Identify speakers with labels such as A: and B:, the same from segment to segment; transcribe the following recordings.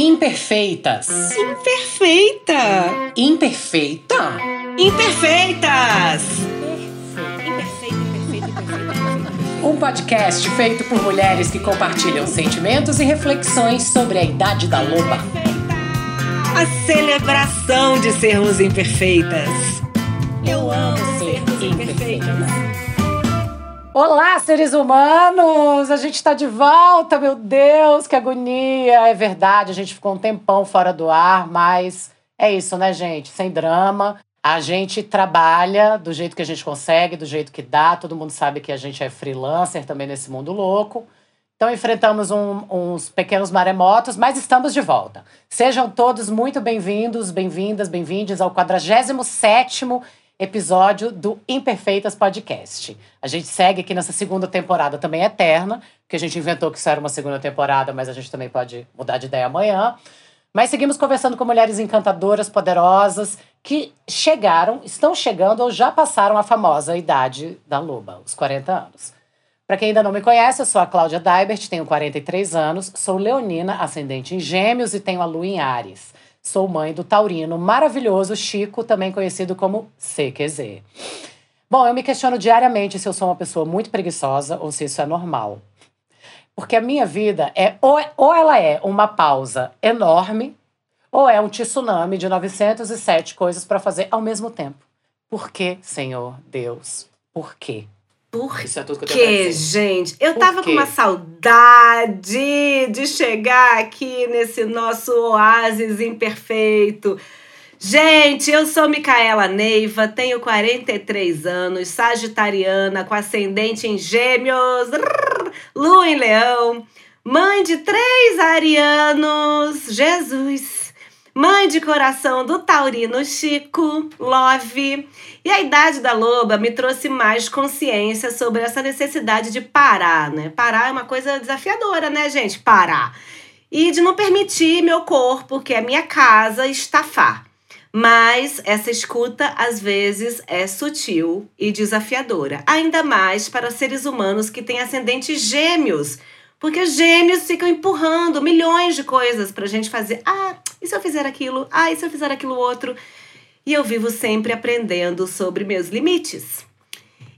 A: Imperfeitas.
B: Imperfeita.
A: Imperfeita?
B: Imperfeitas.
A: Um podcast feito por mulheres que compartilham sentimentos e reflexões sobre a idade da loba.
B: A celebração de sermos imperfeitas.
A: Eu amo ser imperfeita. Olá, seres humanos! A gente está de volta, meu Deus, que agonia! É verdade, a gente ficou um tempão fora do ar, mas é isso, né, gente? Sem drama. A gente trabalha do jeito que a gente consegue, do jeito que dá. Todo mundo sabe que a gente é freelancer também nesse mundo louco. Então enfrentamos um, uns pequenos maremotos, mas estamos de volta. Sejam todos muito bem-vindos, bem-vindas, bem-vindes ao 47º episódio do Imperfeitas Podcast. A gente segue aqui nessa segunda temporada também eterna, que a gente inventou que isso era uma segunda temporada, mas a gente também pode mudar de ideia amanhã. Mas seguimos conversando com mulheres encantadoras, poderosas, que chegaram, estão chegando ou já passaram a famosa idade da loba, os 40 anos. Para quem ainda não me conhece, eu sou a Cláudia Daibert, tenho 43 anos, sou leonina, ascendente em gêmeos e tenho a lua em Ares. Sou mãe do taurino maravilhoso Chico, também conhecido como CQZ. Bom, eu me questiono diariamente se eu sou uma pessoa muito preguiçosa ou se isso é normal. Porque a minha vida é ou, ou ela é uma pausa enorme, ou é um tsunami de 907 coisas para fazer ao mesmo tempo. Por que, Senhor Deus? Por quê?
B: Por Isso é tudo que eu tenho que, gente? Eu Por tava quê? com uma saudade de chegar aqui nesse nosso oásis imperfeito. Gente, eu sou Micaela Neiva, tenho 43 anos, sagitariana, com ascendente em gêmeos, lua em leão, mãe de três arianos, Jesus mãe de coração do taurino Chico, Love. E a idade da loba me trouxe mais consciência sobre essa necessidade de parar, né? Parar é uma coisa desafiadora, né, gente? Parar. E de não permitir meu corpo, que é minha casa, estafar. Mas essa escuta às vezes é sutil e desafiadora, ainda mais para seres humanos que têm ascendentes gêmeos porque gêmeos ficam empurrando milhões de coisas pra gente fazer. Ah, e se eu fizer aquilo? Ah, e se eu fizer aquilo outro? E eu vivo sempre aprendendo sobre meus limites.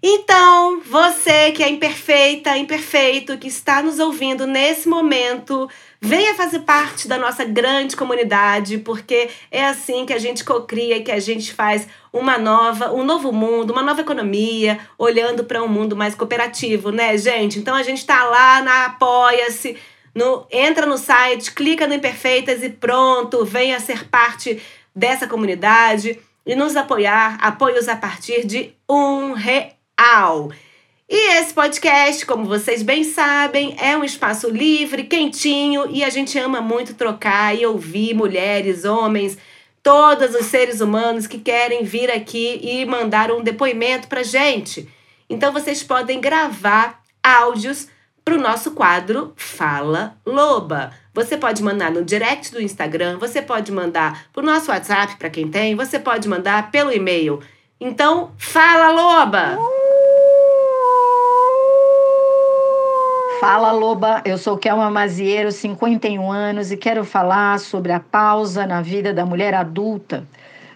B: Então, você que é imperfeita, imperfeito, que está nos ouvindo nesse momento, venha fazer parte da nossa grande comunidade, porque é assim que a gente cocria e que a gente faz uma nova, um novo mundo, uma nova economia, olhando para um mundo mais cooperativo, né, gente? Então a gente está lá na Apoia-se, no, entra no site, clica no Imperfeitas e pronto, venha ser parte dessa comunidade e nos apoiar, apoios a partir de um real. E esse podcast, como vocês bem sabem, é um espaço livre, quentinho e a gente ama muito trocar e ouvir mulheres, homens, todos os seres humanos que querem vir aqui e mandar um depoimento pra gente. Então vocês podem gravar áudios para o nosso quadro Fala Loba. Você pode mandar no direct do Instagram, você pode mandar para o nosso WhatsApp para quem tem, você pode mandar pelo e-mail. Então, fala Loba!
C: Fala Loba, eu sou Kelma Maziero, 51 anos e quero falar sobre a pausa na vida da mulher adulta,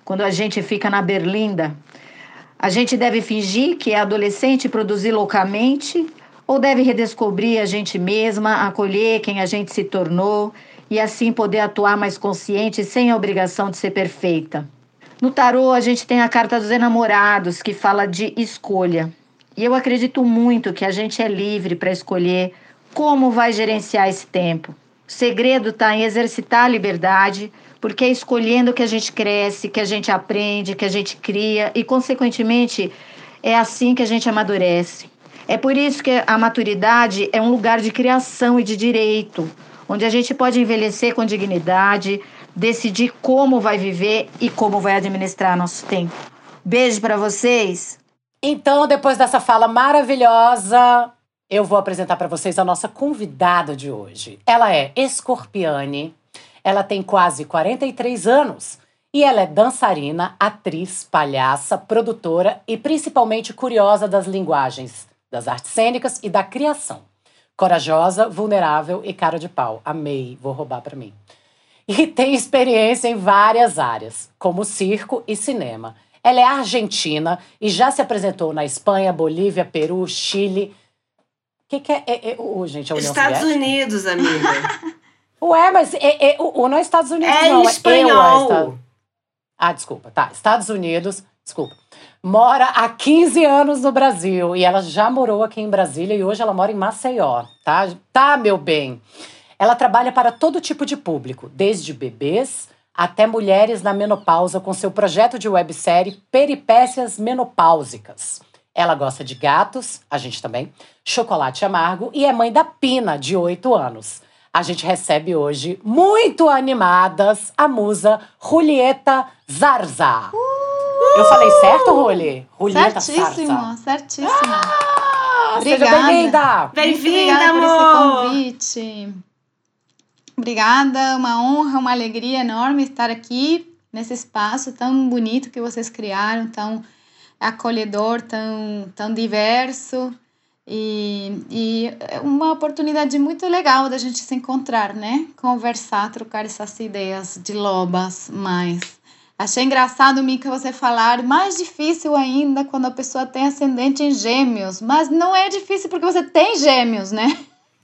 C: quando a gente fica na berlinda. A gente deve fingir que é adolescente e produzir loucamente ou deve redescobrir a gente mesma, acolher quem a gente se tornou e assim poder atuar mais consciente sem a obrigação de ser perfeita? No tarô, a gente tem a carta dos enamorados, que fala de escolha. E eu acredito muito que a gente é livre para escolher como vai gerenciar esse tempo. O segredo está em exercitar a liberdade, porque é escolhendo que a gente cresce, que a gente aprende, que a gente cria e, consequentemente, é assim que a gente amadurece. É por isso que a maturidade é um lugar de criação e de direito, onde a gente pode envelhecer com dignidade, decidir como vai viver e como vai administrar nosso tempo. Beijo para vocês!
A: Então, depois dessa fala maravilhosa, eu vou apresentar para vocês a nossa convidada de hoje. Ela é escorpiane, ela tem quase 43 anos e ela é dançarina, atriz, palhaça, produtora e principalmente curiosa das linguagens, das artes cênicas e da criação. Corajosa, vulnerável e cara de pau. Amei, vou roubar para mim. e tem experiência em várias áreas, como circo e cinema. Ela é argentina e já se apresentou na Espanha, Bolívia, Peru, Chile. O que, que é, é, é oh, gente,
B: União Estados Soviética? Unidos, amiga.
A: Ué, mas é, é, o, não é Estados Unidos,
B: é
A: não.
B: Espanhol.
A: É eu, Ah, desculpa. Tá, Estados Unidos, desculpa. Mora há 15 anos no Brasil e ela já morou aqui em Brasília e hoje ela mora em Maceió, tá? Tá, meu bem. Ela trabalha para todo tipo de público, desde bebês até mulheres na menopausa com seu projeto de websérie Peripécias Menopáusicas. Ela gosta de gatos, a gente também, chocolate amargo e é mãe da Pina, de 8 anos. A gente recebe hoje, muito animadas, a musa Julieta Zarza. Uh! Eu falei certo, Ruli?
D: Julieta certíssimo, Zarza. Certíssimo,
A: ah, Obrigada. Seja bem-vinda.
B: Bem-vinda, amor.
D: por esse convite. Obrigada, uma honra, uma alegria enorme estar aqui nesse espaço tão bonito que vocês criaram, tão acolhedor, tão, tão diverso. E, e é uma oportunidade muito legal da gente se encontrar, né? Conversar, trocar essas ideias de lobas mais. Achei engraçado, Mica, você falar mais difícil ainda quando a pessoa tem ascendente em gêmeos. Mas não é difícil porque você tem gêmeos, né?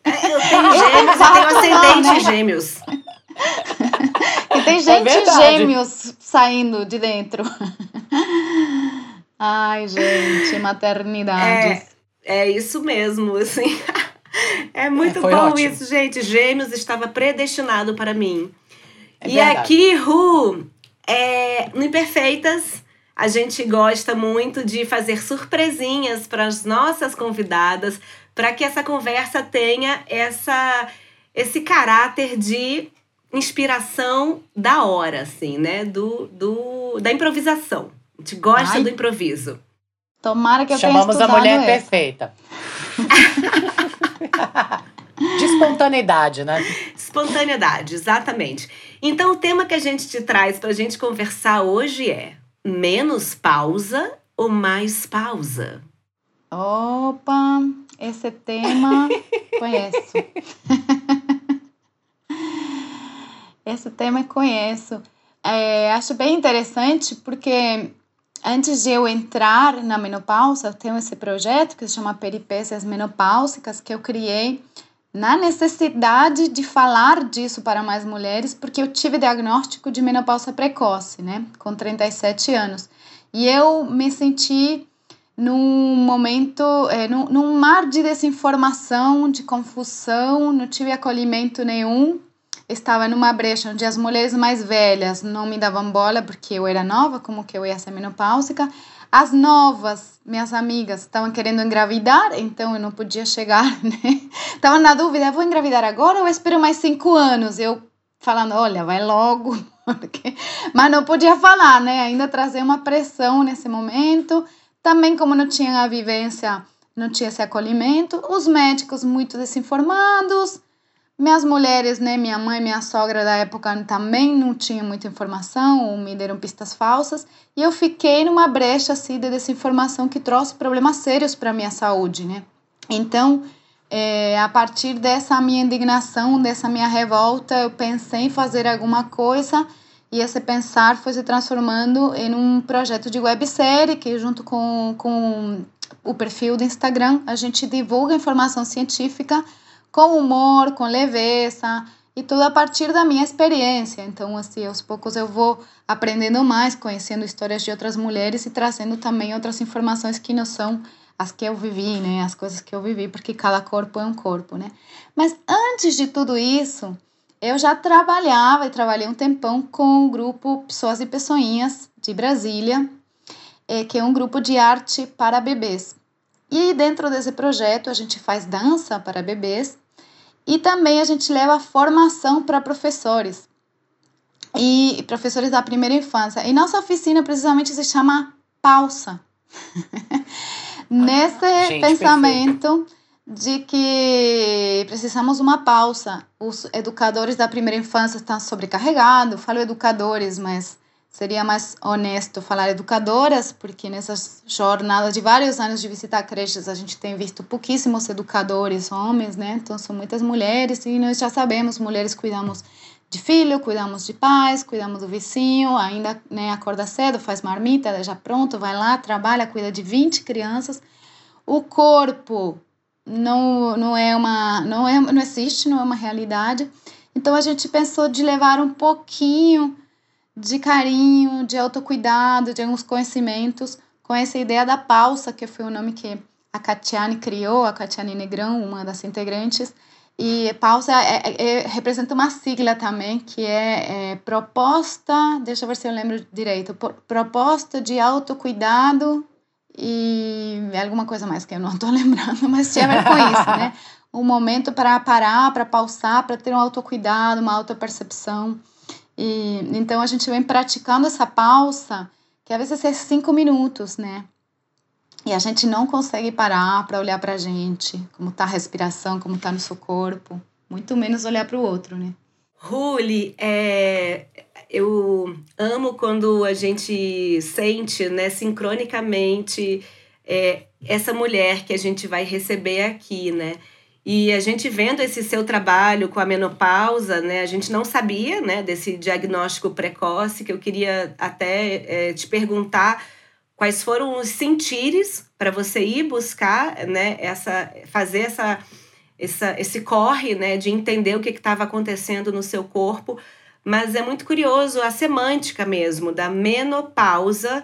B: É, eu tenho gêmeos, eu tenho ascendente em né? gêmeos.
D: e tem é gente é gêmeos saindo de dentro. Ai, gente, maternidade.
B: É, é isso mesmo, assim. É muito é, bom ótimo. isso, gente. Gêmeos estava predestinado para mim. É e verdade. aqui, Ru, é, no Imperfeitas, a gente gosta muito de fazer surpresinhas para as nossas convidadas, para que essa conversa tenha essa, esse caráter de inspiração da hora, assim, né? Do, do, da improvisação. A gente gosta Ai. do improviso.
D: Tomara que eu
A: Chamamos
D: tenha
A: a mulher essa. perfeita. De espontaneidade, né?
B: Espontaneidade, exatamente. Então, o tema que a gente te traz para a gente conversar hoje é menos pausa ou mais pausa?
D: Opa, esse tema conheço. esse tema conheço. É, acho bem interessante porque antes de eu entrar na menopausa, eu tenho esse projeto que se chama Peripécias Menopáusicas, que eu criei na necessidade de falar disso para mais mulheres, porque eu tive diagnóstico de menopausa precoce, né, com 37 anos. E eu me senti num momento, é, num, num mar de desinformação, de confusão, não tive acolhimento nenhum estava numa brecha onde as mulheres mais velhas não me davam bola porque eu era nova, como que eu ia ser menopáusica. As novas, minhas amigas, estavam querendo engravidar, então eu não podia chegar, né? Estava na dúvida, vou engravidar agora ou espero mais cinco anos? Eu falando, olha, vai logo, porque... mas não podia falar, né? Ainda trazer uma pressão nesse momento. Também, como não tinha a vivência, não tinha esse acolhimento, os médicos muito desinformados, minhas mulheres, né, minha mãe minha sogra da época também não tinham muita informação ou me deram pistas falsas, e eu fiquei numa brecha assim de desinformação que trouxe problemas sérios para minha saúde, né? Então, é, a partir dessa minha indignação, dessa minha revolta, eu pensei em fazer alguma coisa e esse pensar foi se transformando em um projeto de websérie que junto com, com o perfil do Instagram a gente divulga informação científica com humor, com leveza e tudo a partir da minha experiência. Então, assim, aos poucos eu vou aprendendo mais, conhecendo histórias de outras mulheres e trazendo também outras informações que não são as que eu vivi, né? As coisas que eu vivi, porque cada corpo é um corpo, né? Mas antes de tudo isso, eu já trabalhava e trabalhei um tempão com o grupo Pessoas e Pessoinhas de Brasília, eh, que é um grupo de arte para bebês. E dentro desse projeto a gente faz dança para bebês e também a gente leva formação para professores e professores da primeira infância. E nossa oficina precisamente se chama Pausa. Nesse gente, pensamento de que precisamos uma pausa. Os educadores da primeira infância estão sobrecarregados. Falo educadores, mas Seria mais honesto falar educadoras, porque nessas jornadas de vários anos de visitar creches, a gente tem visto pouquíssimos educadores homens, né? Então, são muitas mulheres e nós já sabemos, mulheres cuidamos de filho, cuidamos de pais, cuidamos do vizinho, ainda né, acorda cedo, faz marmita, já pronto, vai lá, trabalha, cuida de 20 crianças. O corpo não, não é uma não é não existe, não é uma realidade. Então a gente pensou de levar um pouquinho de carinho, de autocuidado, de alguns conhecimentos com essa ideia da pausa, que foi o nome que a Catiane criou, a Catiane Negrão, uma das integrantes, e pausa é, é, é, representa uma sigla também, que é, é, proposta, deixa eu ver se eu lembro direito, proposta de autocuidado e alguma coisa mais que eu não estou lembrando, mas tinha a ver com isso, né? Um momento para parar, para pausar, para ter um autocuidado, uma autopercepção. E, então a gente vem praticando essa pausa, que às vezes é cinco minutos, né? E a gente não consegue parar para olhar para a gente, como está a respiração, como está no seu corpo, muito menos olhar para o outro, né?
B: Ruli, é, eu amo quando a gente sente, né, sincronicamente, é, essa mulher que a gente vai receber aqui, né? E a gente vendo esse seu trabalho com a menopausa, né, a gente não sabia, né, desse diagnóstico precoce, que eu queria até é, te perguntar quais foram os sentires para você ir buscar, né, essa, fazer essa, essa, esse corre, né, de entender o que estava acontecendo no seu corpo. Mas é muito curioso a semântica mesmo da menopausa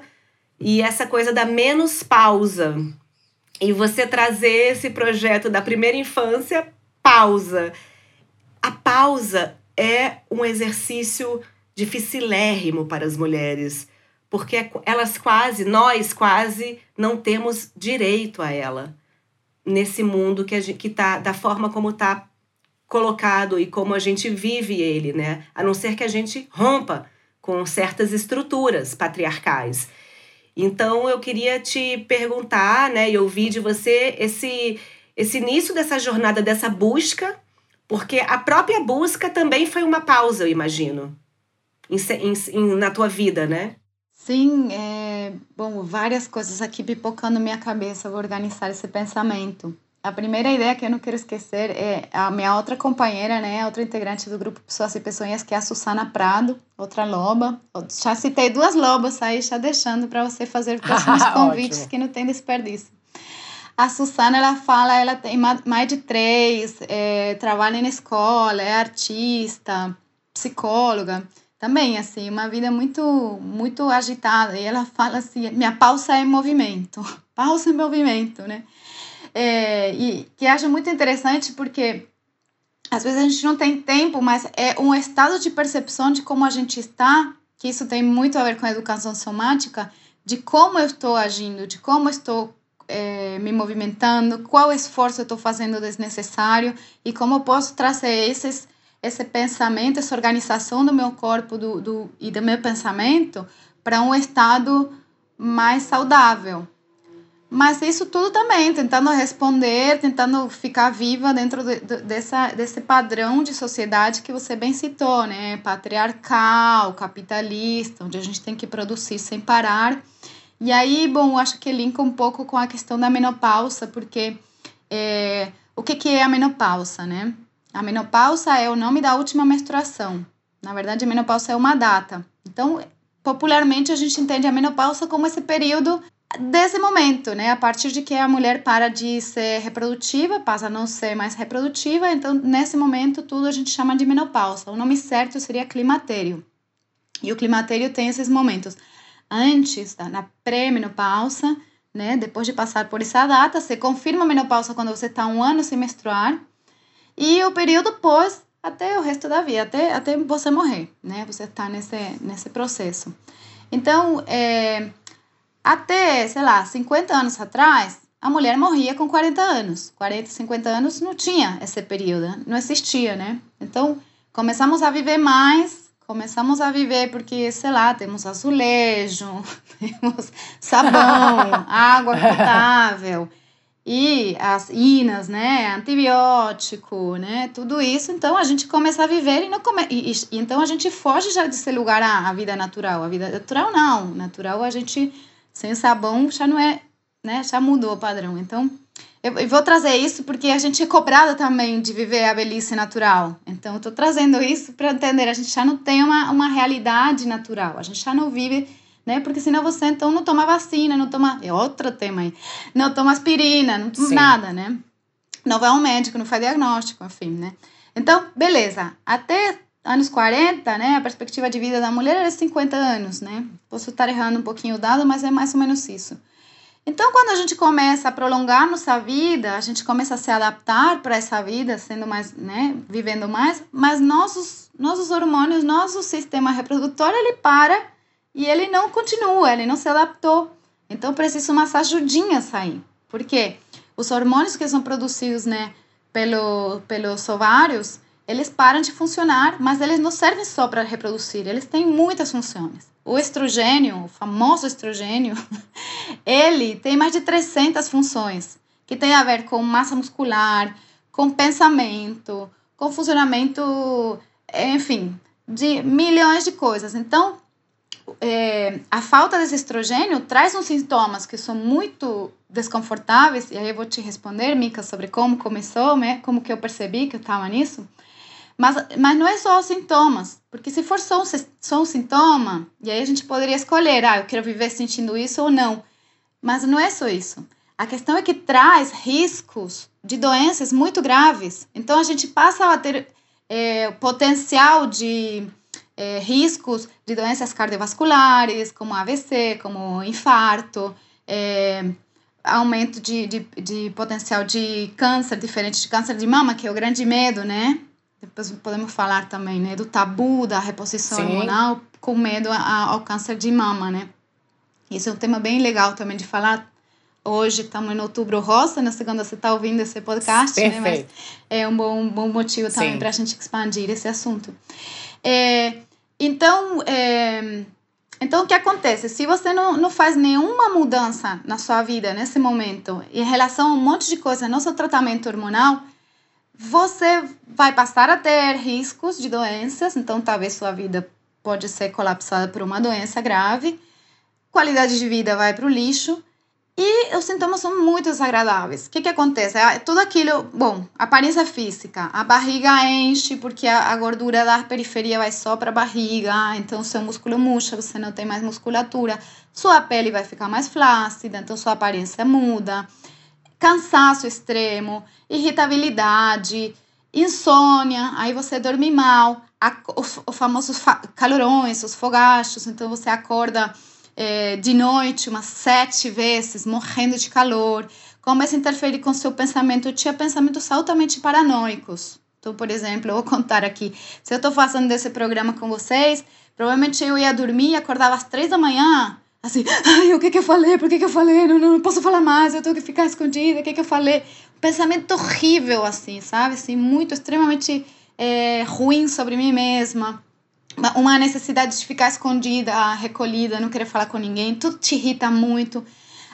B: e essa coisa da menos pausa. E você trazer esse projeto da primeira infância, pausa. A pausa é um exercício dificilérrimo para as mulheres porque elas quase, nós quase, não temos direito a ela nesse mundo que está da forma como está colocado e como a gente vive ele, né? A não ser que a gente rompa com certas estruturas patriarcais. Então eu queria te perguntar, né, e ouvir de você esse esse início dessa jornada, dessa busca, porque a própria busca também foi uma pausa, eu imagino, em, em, na tua vida, né?
D: Sim, é, bom, várias coisas aqui pipocando minha cabeça, vou organizar esse pensamento. A primeira ideia que eu não quero esquecer é a minha outra companheira, né, outra integrante do grupo Pessoas e Pessoas, que é a Susana Prado, outra loba. Já citei duas lobas aí, já deixando para você fazer próximos convites que não tem desperdício. A Susana, ela fala, ela tem mais de três, é, trabalha na escola, é artista, psicóloga também, assim, uma vida muito, muito agitada. E ela fala assim: minha pausa é movimento, pausa é movimento, né? É, e que acho muito interessante porque às vezes a gente não tem tempo, mas é um estado de percepção de como a gente está, que isso tem muito a ver com a educação somática, de como eu estou agindo, de como estou é, me movimentando, qual esforço eu estou fazendo desnecessário e como eu posso trazer esses esse pensamento, essa organização do meu corpo do, do, e do meu pensamento para um estado mais saudável. Mas isso tudo também, tentando responder, tentando ficar viva dentro de, de, dessa, desse padrão de sociedade que você bem citou, né? Patriarcal, capitalista, onde a gente tem que produzir sem parar. E aí, bom, acho que linka um pouco com a questão da menopausa, porque é, o que, que é a menopausa, né? A menopausa é o nome da última menstruação. Na verdade, a menopausa é uma data. Então, popularmente, a gente entende a menopausa como esse período desse momento, né? A partir de que a mulher para de ser reprodutiva, passa a não ser mais reprodutiva, então nesse momento tudo a gente chama de menopausa. O nome certo seria climatério. E o climatério tem esses momentos antes, da, na pré-menopausa, né? Depois de passar por essa data, você confirma a menopausa quando você está um ano sem menstruar e o período pós até o resto da vida, até, até você morrer, né? Você está nesse, nesse processo. Então, é, até, sei lá, 50 anos atrás, a mulher morria com 40 anos. 40, 50 anos não tinha esse período, não existia, né? Então, começamos a viver mais, começamos a viver porque, sei lá, temos azulejo, temos sabão, água potável e as inas, né, antibiótico, né, tudo isso, então a gente começa a viver e não come... e, e, então a gente foge já desse lugar à, à vida natural, a vida natural não, natural a gente sem sabão já não é, né, já mudou o padrão, então eu vou trazer isso porque a gente é cobrada também de viver a velhice natural. Então, eu estou trazendo isso para entender. A gente já não tem uma, uma realidade natural. A gente já não vive, né? Porque senão você então não toma vacina, não toma. É outro tema aí. Não toma aspirina, não toma Sim. nada, né? Não vai ao médico, não faz diagnóstico, enfim, né? Então, beleza. Até anos 40, né? A perspectiva de vida da mulher era 50 anos, né? Posso estar errando um pouquinho o dado, mas é mais ou menos isso. Então, quando a gente começa a prolongar nossa vida, a gente começa a se adaptar para essa vida, sendo mais, né, vivendo mais, mas nossos, nossos hormônios, nosso sistema reprodutor, ele para e ele não continua, ele não se adaptou. Então, precisa umas ajudinhas aí. Por quê? Os hormônios que são produzidos, né, pelo, pelos ovários, eles param de funcionar, mas eles não servem só para reproduzir, eles têm muitas funções. O estrogênio, o famoso estrogênio, ele tem mais de 300 funções, que tem a ver com massa muscular, com pensamento, com funcionamento, enfim, de milhões de coisas. Então, é, a falta desse estrogênio traz uns sintomas que são muito desconfortáveis, e aí eu vou te responder, Mica, sobre como começou, né? como que eu percebi que eu estava nisso. Mas, mas não é só os sintomas, porque se for só um, só um sintoma, e aí a gente poderia escolher, ah, eu quero viver sentindo isso ou não. Mas não é só isso. A questão é que traz riscos de doenças muito graves. Então a gente passa a ter é, potencial de é, riscos de doenças cardiovasculares, como AVC, como infarto, é, aumento de, de, de potencial de câncer, diferente de câncer de mama, que é o grande medo, né? Podemos falar também, né, do tabu da reposição Sim. hormonal com medo ao câncer de mama, né? Isso é um tema bem legal também de falar. Hoje estamos em outubro rosa, na segunda você está ouvindo esse podcast, Perfeito. né? Mas é um bom, um bom motivo também para a gente expandir esse assunto. É, então, é, então, o que acontece? Se você não, não faz nenhuma mudança na sua vida nesse momento, em relação a um monte de coisa no seu tratamento hormonal, você vai passar a ter riscos de doenças, então talvez sua vida pode ser colapsada por uma doença grave, qualidade de vida vai para o lixo e os sintomas são muito desagradáveis. O que, que acontece? É tudo aquilo, bom, aparência física, a barriga enche porque a, a gordura da periferia vai só para a barriga, então seu músculo murcha, você não tem mais musculatura, sua pele vai ficar mais flácida, então sua aparência muda cansaço extremo, irritabilidade, insônia, aí você dorme mal, a, os, os famosos fa calorões, os fogachos, então você acorda é, de noite umas sete vezes, morrendo de calor, começa a interferir com seu pensamento, tinha pensamentos altamente paranoicos. Então, por exemplo, eu vou contar aqui, se eu estou fazendo esse programa com vocês, provavelmente eu ia dormir e acordava às três da manhã, Assim, ai, o que que eu falei? Por que que eu falei? Não, não, não posso falar mais, eu tenho que ficar escondida, o que que eu falei? Um pensamento horrível, assim, sabe? Assim, muito, extremamente é, ruim sobre mim mesma. Uma necessidade de ficar escondida, recolhida, não querer falar com ninguém, tudo te irrita muito.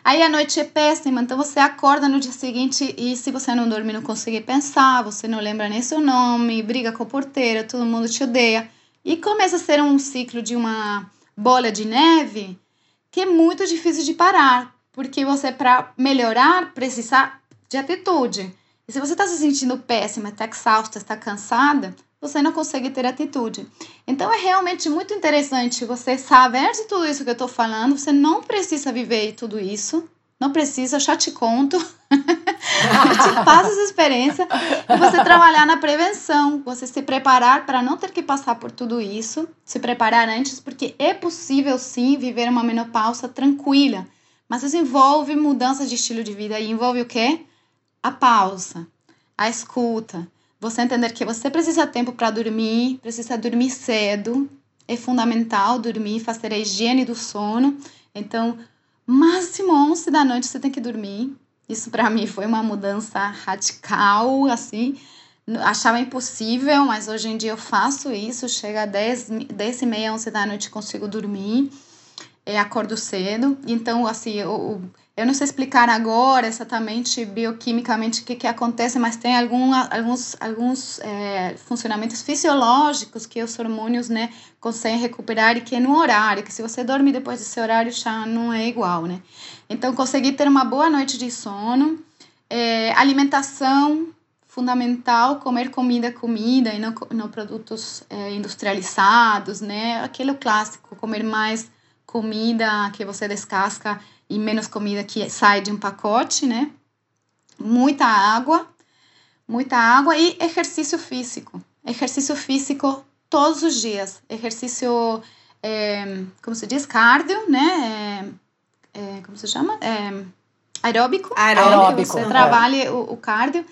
D: Aí a noite é péssima, então você acorda no dia seguinte e se você não dorme, não consegue pensar, você não lembra nem seu nome, briga com a porteira, todo mundo te odeia. E começa a ser um ciclo de uma bola de neve que é muito difícil de parar, porque você, para melhorar, precisa de atitude. E se você está se sentindo péssima, está exausta, está cansada, você não consegue ter atitude. Então é realmente muito interessante você saber de tudo isso que eu estou falando. Você não precisa viver tudo isso, não precisa, já te conto. te passo essa experiência e você trabalhar na prevenção, você se preparar para não ter que passar por tudo isso, se preparar antes, porque é possível sim viver uma menopausa tranquila, mas isso envolve mudança de estilo de vida e envolve o quê? A pausa, a escuta, você entender que você precisa tempo para dormir, precisa dormir cedo, é fundamental dormir, fazer a higiene do sono. Então, máximo 11 da noite você tem que dormir. Isso para mim foi uma mudança radical, assim. Achava impossível, mas hoje em dia eu faço isso. Chega a 10, 10 e meia, 11 da noite consigo dormir. Acordo cedo. Então, assim, eu, eu não sei explicar agora exatamente bioquimicamente o que, que acontece, mas tem algum, alguns, alguns é, funcionamentos fisiológicos que os hormônios né, conseguem recuperar e que é no horário, que se você dorme depois desse horário já não é igual, né? Então, conseguir ter uma boa noite de sono, É, alimentação fundamental, comer comida, comida e não, não produtos é, industrializados, né? Aquele clássico, comer mais comida que você descasca e menos comida que sai de um pacote, né? Muita água, muita água e exercício físico. Exercício físico todos os dias. Exercício, é, como se diz, cardio, né? É, é, como se chama? É, aeróbico.
B: Aeróbico.
D: Você trabalhe o, o cardio.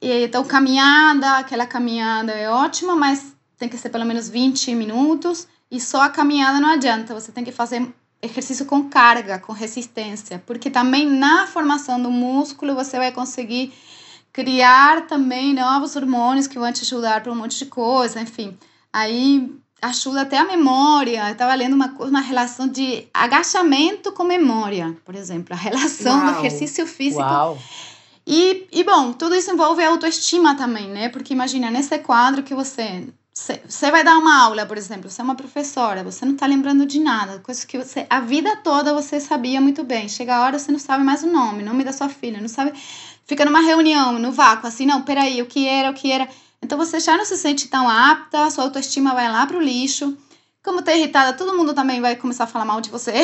D: E, então, caminhada, aquela caminhada é ótima, mas tem que ser pelo menos 20 minutos. E só a caminhada não adianta, você tem que fazer exercício com carga, com resistência, porque também na formação do músculo você vai conseguir criar também novos hormônios que vão te ajudar para um monte de coisa, enfim. Aí ajuda até a memória. Eu estava lendo uma, uma relação de agachamento com memória, por exemplo, a relação Uau. do exercício físico.
A: Uau.
D: E, e, bom, tudo isso envolve autoestima também, né? Porque imagina, nesse quadro que você você vai dar uma aula, por exemplo, você é uma professora, você não está lembrando de nada, coisas que você a vida toda você sabia muito bem. Chega a hora você não sabe mais o nome, nome da sua filha, não sabe. Fica numa reunião, no vácuo, assim, não, peraí, o que era, o que era. Então você já não se sente tão apta, sua autoestima vai lá pro lixo. Como tá irritada, todo mundo também vai começar a falar mal de você.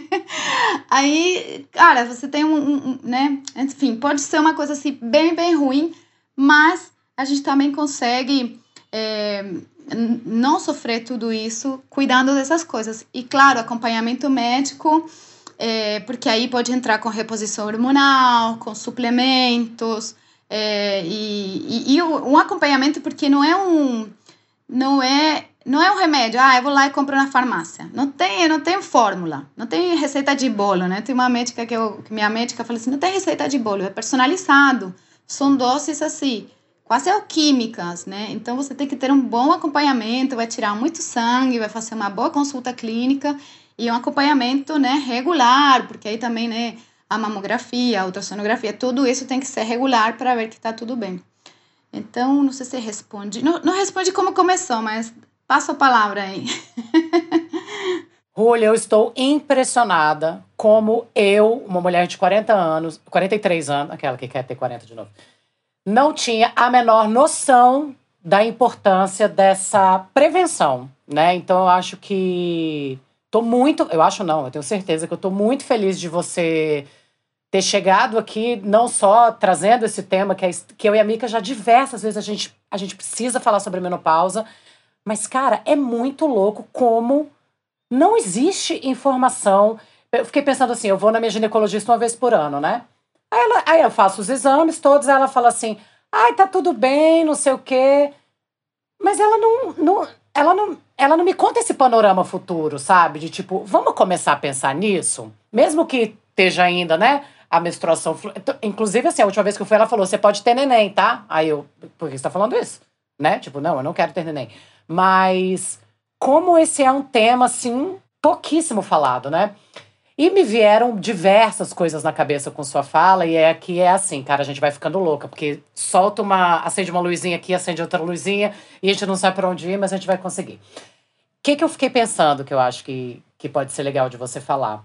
D: Aí, cara, você tem um, um, né? Enfim, pode ser uma coisa assim bem, bem ruim, mas a gente também consegue é, não sofrer tudo isso cuidando dessas coisas. E, claro, acompanhamento médico, é, porque aí pode entrar com reposição hormonal, com suplementos, é, e, e, e um acompanhamento porque não é um. Não é não é um remédio, ah, eu vou lá e compro na farmácia. Não tem, não tem fórmula, não tem receita de bolo, né? Tem uma médica que, eu, que minha médica falou assim, não tem receita de bolo, é personalizado. São doces assim, quase alquímicas, né? Então você tem que ter um bom acompanhamento, vai tirar muito sangue, vai fazer uma boa consulta clínica e um acompanhamento, né, regular, porque aí também, né, a mamografia, a ultrassonografia, tudo isso tem que ser regular para ver que está tudo bem. Então, não sei se responde. Não, não responde como começou, mas Passa a palavra aí.
A: Rúlia, eu estou impressionada como eu, uma mulher de 40 anos, 43 anos, aquela que quer ter 40 de novo, não tinha a menor noção da importância dessa prevenção, né? Então eu acho que tô muito, eu acho não, eu tenho certeza que eu tô muito feliz de você ter chegado aqui, não só trazendo esse tema que, é, que eu e a Mica já diversas vezes a gente, a gente precisa falar sobre menopausa, mas, cara, é muito louco como não existe informação. Eu fiquei pensando assim, eu vou na minha ginecologista uma vez por ano, né? Aí, ela, aí eu faço os exames todos, ela fala assim, ai, tá tudo bem, não sei o quê. Mas ela não, não, ela não, ela não me conta esse panorama futuro, sabe? De tipo, vamos começar a pensar nisso? Mesmo que esteja ainda, né? A menstruação. Então, inclusive, assim, a última vez que eu fui, ela falou: você pode ter neném, tá? Aí eu, por que você tá falando isso? Né? Tipo, não, eu não quero ter neném. Mas como esse é um tema assim pouquíssimo falado, né? E me vieram diversas coisas na cabeça com sua fala, e é que é assim, cara, a gente vai ficando louca, porque solta uma. acende uma luzinha aqui, acende outra luzinha, e a gente não sabe para onde ir, mas a gente vai conseguir. O que, que eu fiquei pensando que eu acho que, que pode ser legal de você falar?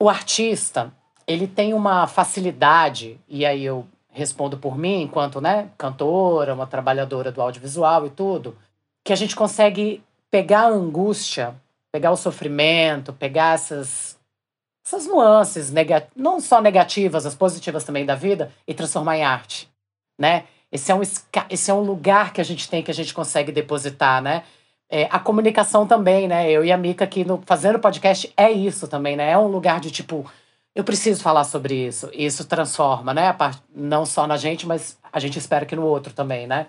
A: O artista, ele tem uma facilidade, e aí eu respondo por mim, enquanto né, cantora, uma trabalhadora do audiovisual e tudo que a gente consegue pegar a angústia, pegar o sofrimento, pegar essas, essas nuances, não só negativas, as positivas também da vida, e transformar em arte, né? Esse é um, esse é um lugar que a gente tem, que a gente consegue depositar, né? É, a comunicação também, né? Eu e a Mica aqui no, fazendo podcast é isso também, né? É um lugar de tipo, eu preciso falar sobre isso. E isso transforma, né? Não só na gente, mas a gente espera que no outro também, né?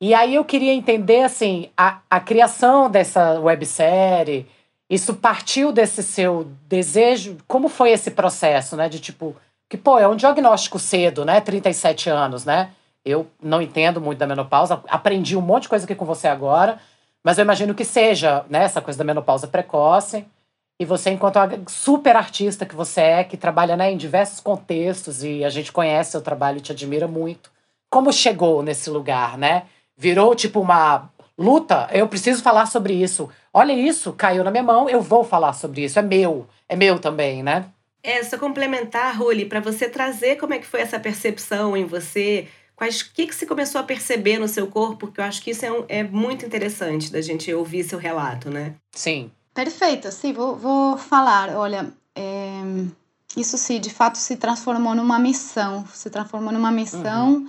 A: E aí eu queria entender, assim, a, a criação dessa websérie, isso partiu desse seu desejo? Como foi esse processo, né? De tipo, que, pô, é um diagnóstico cedo, né? 37 anos, né? Eu não entendo muito da menopausa, aprendi um monte de coisa aqui com você agora, mas eu imagino que seja, né, essa coisa da menopausa precoce. E você, enquanto a super artista que você é, que trabalha né, em diversos contextos e a gente conhece seu trabalho e te admira muito, como chegou nesse lugar, né? virou tipo uma luta, eu preciso falar sobre isso. Olha isso, caiu na minha mão, eu vou falar sobre isso. É meu, é meu também, né?
B: Essa complementar, Ruli, para você trazer como é que foi essa percepção em você, quais que que você começou a perceber no seu corpo, porque eu acho que isso é, um, é muito interessante da gente ouvir seu relato, né?
A: Sim.
D: Perfeito, sim, vou, vou falar. Olha, é, isso sim, de fato se transformou numa missão, se transformou numa missão. Uhum.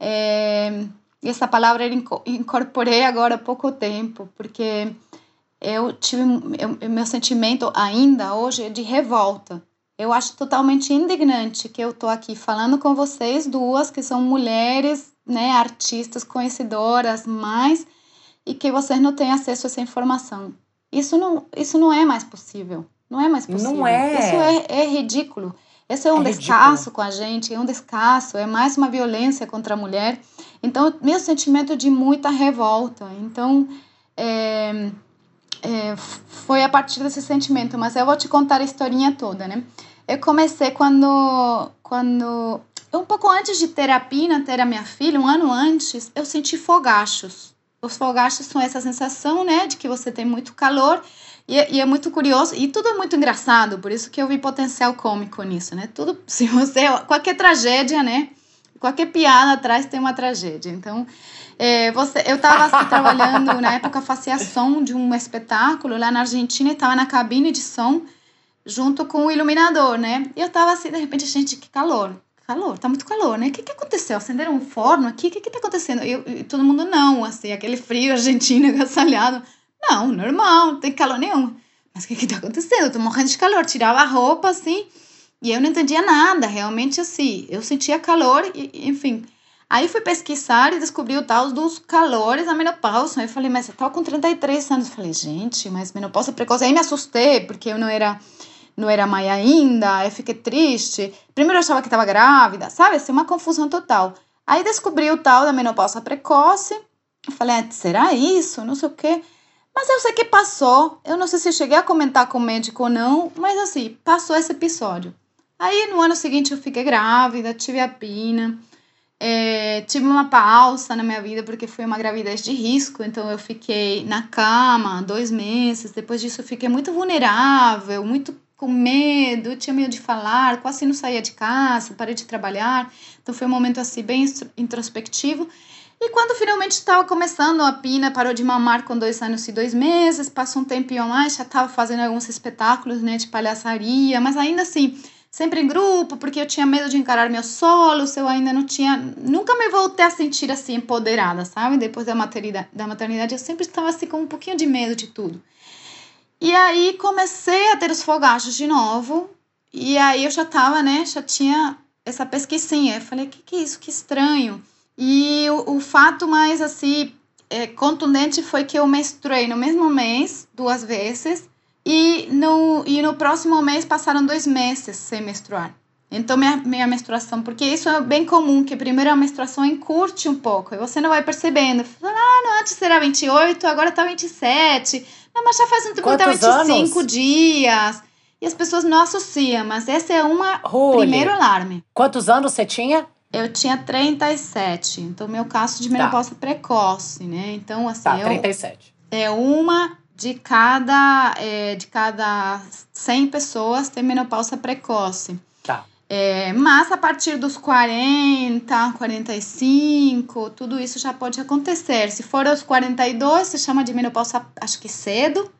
D: É, e essa palavra eu incorporei agora há pouco tempo, porque eu tive eu, meu sentimento ainda hoje é de revolta eu acho totalmente indignante que eu tô aqui falando com vocês duas que são mulheres, né, artistas conhecedoras, mais e que vocês não têm acesso a essa informação. Isso não, isso não é mais possível. Não é mais possível.
A: Não é.
D: Isso é, é ridículo. Esse é um é descaso com a gente, é um descaso, é mais uma violência contra a mulher. Então, meu sentimento de muita revolta. Então, é, é, foi a partir desse sentimento, mas eu vou te contar a historinha toda, né? Eu comecei quando, quando um pouco antes de ter a Pina, ter a minha filha, um ano antes, eu senti fogachos. Os fogachos são essa sensação, né, de que você tem muito calor e, e, é muito curioso e tudo é muito engraçado, por isso que eu vi potencial cômico nisso, né? Tudo, se você qualquer tragédia, né? Qualquer piada atrás tem uma tragédia. Então, é, você, eu estava assim, trabalhando na época fazia som de um espetáculo lá na Argentina e estava na cabine de som junto com o iluminador, né? E eu estava assim, de repente, gente, que calor, calor, tá muito calor, né? O que, que aconteceu? Acenderam um forno aqui? O que, que tá acontecendo? E, e todo mundo, não, assim, aquele frio argentino agasalhado. Não, normal, não tem calor nenhum. Mas o que, que tá acontecendo? Eu tô morrendo de calor. Tirava a roupa, assim, e eu não entendia nada, realmente, assim. Eu sentia calor, e, enfim. Aí fui pesquisar e descobri o tal dos calores da menopausa. Aí eu falei, mas eu tava com 33 anos. Eu falei, gente, mas menopausa precoce. Aí me assustei, porque eu não era não era mãe ainda, eu fiquei triste. Primeiro eu achava que estava grávida, sabe? Assim, uma confusão total. Aí descobri o tal da menopausa precoce. Eu falei, ah, será isso? Não sei o quê. Mas eu sei que passou. Eu não sei se cheguei a comentar com o médico ou não, mas assim, passou esse episódio. Aí no ano seguinte eu fiquei grávida, tive a pina. É, tive uma pausa na minha vida porque foi uma gravidez de risco, então eu fiquei na cama dois meses. Depois disso, eu fiquei muito vulnerável, muito com medo, tinha medo de falar, quase não saía de casa, parei de trabalhar. Então foi um momento assim bem introspectivo. E quando finalmente estava começando, a Pina parou de mamar com dois anos e dois meses, passou um tempinho mais, já estava fazendo alguns espetáculos né, de palhaçaria, mas ainda assim sempre em grupo, porque eu tinha medo de encarar meus solos, eu ainda não tinha, nunca me voltei a sentir assim empoderada, sabe? Depois da maternidade, da maternidade eu sempre estava assim com um pouquinho de medo de tudo. E aí comecei a ter os fogachos de novo, e aí eu já tava, né, já tinha essa pesquisinha, eu falei, que que é isso, que estranho. E o, o fato mais, assim, é, contundente foi que eu menstruei no mesmo mês, duas vezes, e no, e no próximo mês passaram dois meses sem menstruar. Então, minha, minha menstruação, porque isso é bem comum, que primeiro a menstruação encurte um pouco, e você não vai percebendo. Ah, não, antes era 28, agora tá 27. Não, mas já faz um tempo que tá 25 anos? dias. E as pessoas não associam, mas esse é um primeiro alarme.
A: Quantos anos você tinha?
D: Eu tinha 37. Então, meu caso de menopausa tá. precoce, né? Então, assim.
A: Tá, 37.
D: Eu, é uma de cada, é, de cada 100 pessoas tem menopausa precoce.
A: Tá.
D: É, mas a partir dos 40, 45, tudo isso já pode acontecer. Se for aos 42, se chama de menopausa, acho que cedo,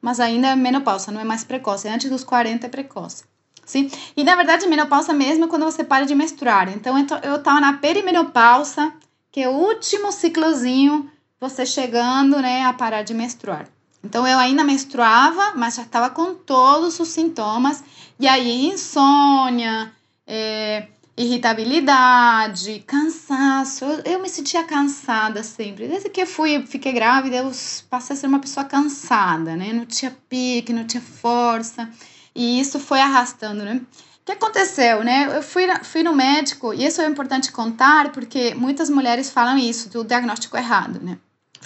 D: mas ainda é menopausa, não é mais precoce. Antes dos 40 é precoce. Sim? E na verdade, menopausa mesmo é quando você para de menstruar. Então, eu estava na perimenopausa, que é o último ciclozinho, você chegando né, a parar de menstruar. Então eu ainda menstruava, mas já estava com todos os sintomas. E aí, insônia, é, irritabilidade, cansaço. Eu, eu, me sentia cansada sempre. Desde que eu fui, fiquei grávida, eu passei a ser uma pessoa cansada, né? Não tinha pique, não tinha força. E isso foi arrastando, né? O que aconteceu, né? Eu fui, fui no médico, e isso é importante contar, porque muitas mulheres falam isso, do diagnóstico errado, né?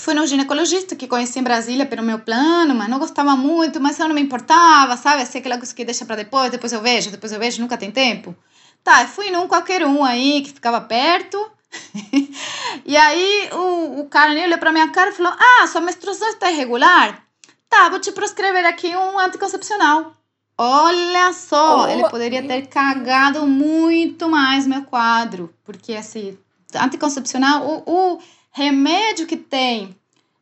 D: Fui no ginecologista que conheci em Brasília pelo meu plano, mas não gostava muito, mas eu não me importava, sabe? Assim, aquela coisa que deixa para depois, depois eu vejo, depois eu vejo, nunca tem tempo. Tá, fui num qualquer um aí que ficava perto. e aí o, o cara olhou pra minha cara e falou: Ah, sua menstruação está irregular? Tá, vou te prescrever aqui um anticoncepcional. Olha só, ele poderia ter cagado muito mais meu quadro, porque assim, anticoncepcional, o, o remédio que tem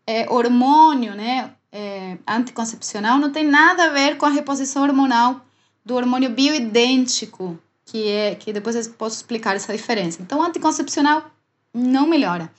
D: é, hormônio, né, é, anticoncepcional, não tem nada a ver com a reposição hormonal do hormônio bioidêntico, que é que depois eu posso explicar essa diferença. Então, anticoncepcional não melhora.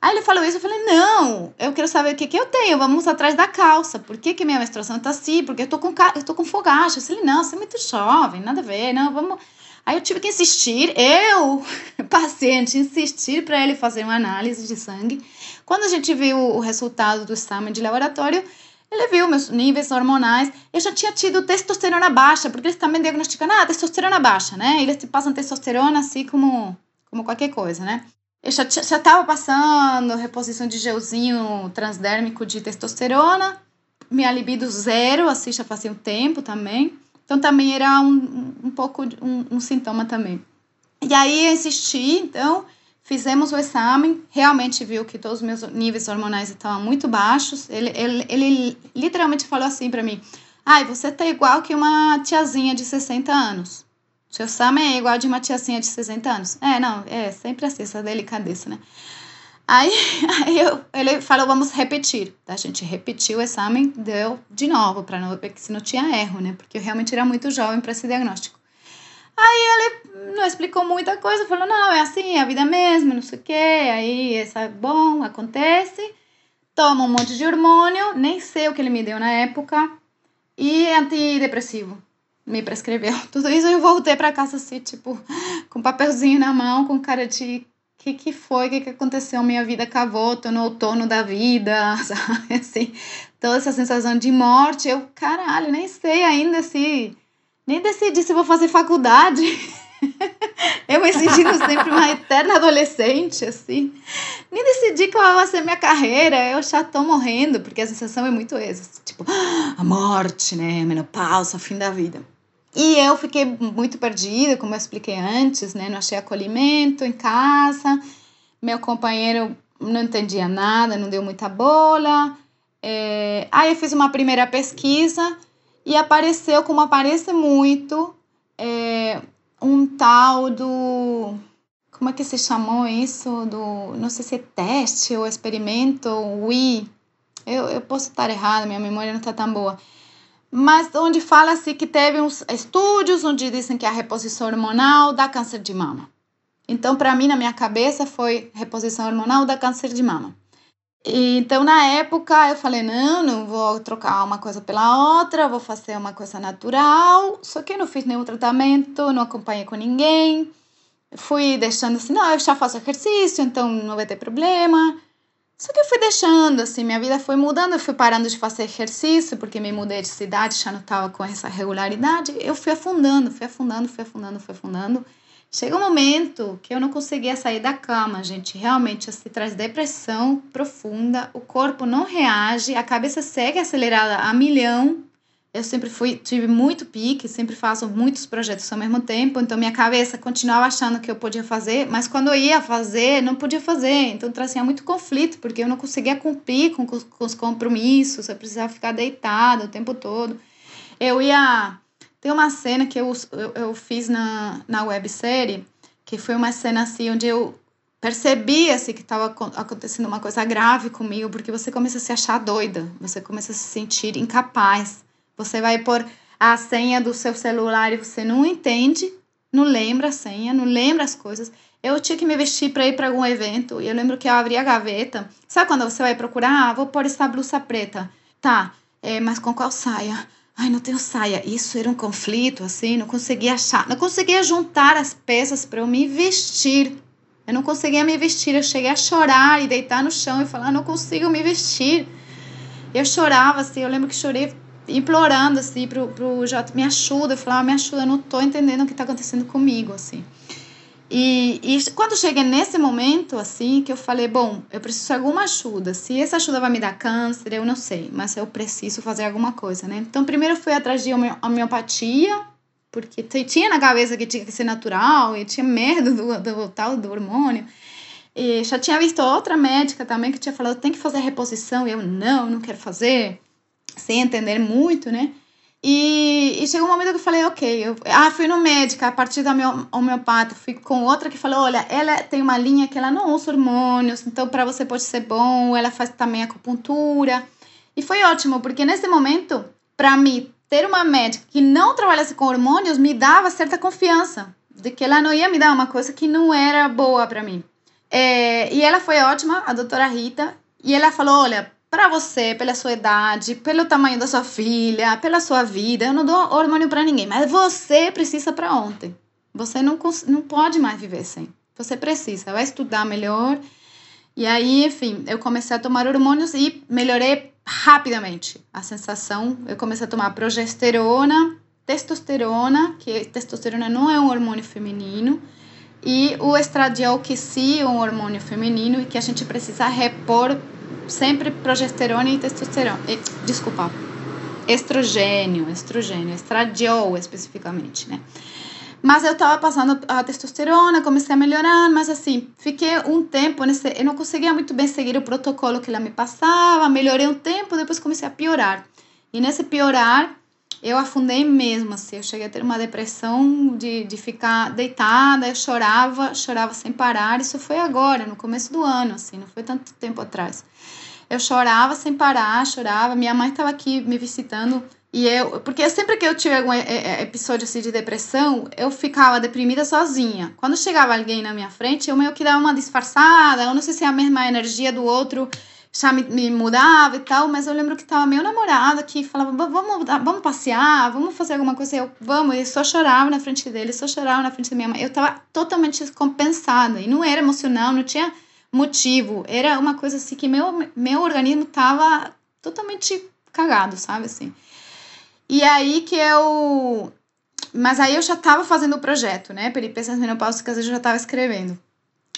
D: Aí ele falou isso, eu falei, não, eu quero saber o que, que eu tenho, vamos atrás da calça. Por que, que minha menstruação tá assim? Porque eu tô com, eu tô com fogacho. Eu falei, não, você é muito jovem, nada a ver, não, vamos... Aí eu tive que insistir, eu, paciente, insistir para ele fazer uma análise de sangue. Quando a gente viu o resultado do exame de laboratório, ele viu meus níveis hormonais. Eu já tinha tido testosterona baixa, porque eles também diagnosticam, ah, testosterona baixa, né? Eles te passam testosterona assim como, como qualquer coisa, né? Eu já estava passando reposição de gelzinho transdérmico de testosterona, minha libido zero, assim, já fazia um tempo também. Então, também era um, um pouco um, um sintoma também. E aí, eu insisti, então, fizemos o exame, realmente viu que todos os meus níveis hormonais estavam muito baixos. Ele, ele, ele literalmente falou assim para mim: Ai, você tá igual que uma tiazinha de 60 anos. Seu Sam é igual de uma tiazinha de 60 anos. É, não, é sempre assim, essa delicadeza, né? Aí, aí eu, ele falou, vamos repetir. A gente repetiu o exame, deu de novo, para não ver se não tinha erro, né? Porque eu realmente era muito jovem para esse diagnóstico. Aí ele não explicou muita coisa, falou, não, é assim, é a vida mesmo, não sei o quê. Aí, isso é bom, acontece. Toma um monte de hormônio, nem sei o que ele me deu na época. E antidepressivo me prescreveu. Tudo isso eu voltei para casa assim, tipo, com papelzinho na mão, com cara de que, que foi, o que, que aconteceu, minha vida acabou, tô no outono da vida, sabe, assim, toda essa sensação de morte, eu, caralho, nem sei ainda se, nem decidi se vou fazer faculdade, eu me sentindo sempre uma eterna adolescente, assim, nem decidi qual vai ser minha carreira, eu já tô morrendo, porque a sensação é muito essa, tipo, a morte, né, menopausa, fim da vida. E eu fiquei muito perdida, como eu expliquei antes, né? Não achei acolhimento em casa. Meu companheiro não entendia nada, não deu muita bola. É... Aí eu fiz uma primeira pesquisa e apareceu, como aparece muito, é... um tal do. Como é que se chamou isso? Do. Não sei se é teste ou experimento, Wii. Eu, eu posso estar errada, minha memória não está tão boa mas onde fala-se que teve uns estudos onde dizem que a reposição hormonal dá câncer de mama. Então, para mim, na minha cabeça, foi reposição hormonal dá câncer de mama. E, então, na época, eu falei: não, não vou trocar uma coisa pela outra, vou fazer uma coisa natural. Só que eu não fiz nenhum tratamento, não acompanhei com ninguém. Fui deixando assim: não, eu já faço exercício, então não vai ter problema. Só que eu fui deixando, assim, minha vida foi mudando, eu fui parando de fazer exercício, porque me mudei de cidade, já não estava com essa regularidade. Eu fui afundando, fui afundando, fui afundando, fui afundando. Chega um momento que eu não conseguia sair da cama, gente. Realmente, assim, traz depressão profunda, o corpo não reage, a cabeça segue acelerada a milhão eu sempre fui, tive muito pique, sempre faço muitos projetos ao mesmo tempo, então minha cabeça continuava achando que eu podia fazer, mas quando eu ia fazer, não podia fazer, então trazia muito conflito, porque eu não conseguia cumprir com, com os compromissos, eu precisava ficar deitada o tempo todo. Eu ia. Tem uma cena que eu, eu, eu fiz na, na websérie, que foi uma cena assim, onde eu percebi assim, que estava acontecendo uma coisa grave comigo, porque você começa a se achar doida, você começa a se sentir incapaz você vai pôr a senha do seu celular e você não entende, não lembra a senha, não lembra as coisas. Eu tinha que me vestir para ir para algum evento e eu lembro que eu abri a gaveta. Sabe quando você vai procurar? Ah, vou pôr essa blusa preta. Tá, é, mas com qual saia? Ai, não tenho saia. Isso era um conflito, assim, não conseguia achar, não conseguia juntar as peças para eu me vestir. Eu não conseguia me vestir, eu cheguei a chorar e deitar no chão e falar, não consigo me vestir. Eu chorava, assim, eu lembro que chorei implorando assim pro, pro Jota, me ajuda, eu falava, me ajuda, eu não tô entendendo o que tá acontecendo comigo, assim. E, e quando cheguei nesse momento, assim, que eu falei, bom, eu preciso de alguma ajuda. Se essa ajuda vai me dar câncer, eu não sei, mas eu preciso fazer alguma coisa, né? Então, primeiro fui atrás de homeopatia, porque tinha na cabeça que tinha que ser natural, e tinha medo do, do tal do hormônio. E já tinha visto outra médica também que tinha falado, tem que fazer reposição, e eu, não, não quero fazer sem entender muito, né? E, e, chegou um momento que eu falei, ok, eu, ah, fui no médico, a partir da homeopata, fui com outra que falou, olha, ela tem uma linha que ela não usa hormônios, então para você pode ser bom, ela faz também acupuntura. E foi ótimo, porque nesse momento, para mim, ter uma médica que não trabalhasse com hormônios me dava certa confiança de que ela não ia me dar uma coisa que não era boa para mim. É, e ela foi ótima, a doutora Rita, e ela falou, olha, para você, pela sua idade, pelo tamanho da sua filha, pela sua vida. Eu não dou hormônio para ninguém, mas você precisa para ontem. Você não, não pode mais viver sem. Você precisa, vai estudar melhor. E aí, enfim, eu comecei a tomar hormônios e melhorei rapidamente a sensação. Eu comecei a tomar progesterona, testosterona, que testosterona não é um hormônio feminino, e o estradiol, que sim é um hormônio feminino e que a gente precisa repor sempre progesterona e testosterona. E, desculpa, estrogênio, estrogênio, estradiol especificamente, né? Mas eu tava passando a testosterona, comecei a melhorar, mas assim, fiquei um tempo nesse. Eu não conseguia muito bem seguir o protocolo que ela me passava, melhorei um tempo, depois comecei a piorar. E nesse piorar, eu afundei mesmo, assim, eu cheguei a ter uma depressão de, de ficar deitada, eu chorava, chorava sem parar, isso foi agora, no começo do ano, assim, não foi tanto tempo atrás. Eu chorava sem parar, chorava, minha mãe estava aqui me visitando, e eu, porque sempre que eu tive algum episódio assim de depressão, eu ficava deprimida sozinha. Quando chegava alguém na minha frente, eu meio que dava uma disfarçada, eu não sei se é a mesma energia do outro, já me, me mudava e tal, mas eu lembro que tava meu namorado que falava, vamos, vamos passear, vamos fazer alguma coisa, eu, vamos, e só chorava na frente dele, só chorava na frente da minha mãe, eu tava totalmente descompensada, e não era emocional, não tinha motivo, era uma coisa assim que meu, meu organismo tava totalmente cagado, sabe, assim. E aí que eu... Mas aí eu já tava fazendo o projeto, né, peripécias menopáusicas eu já tava escrevendo.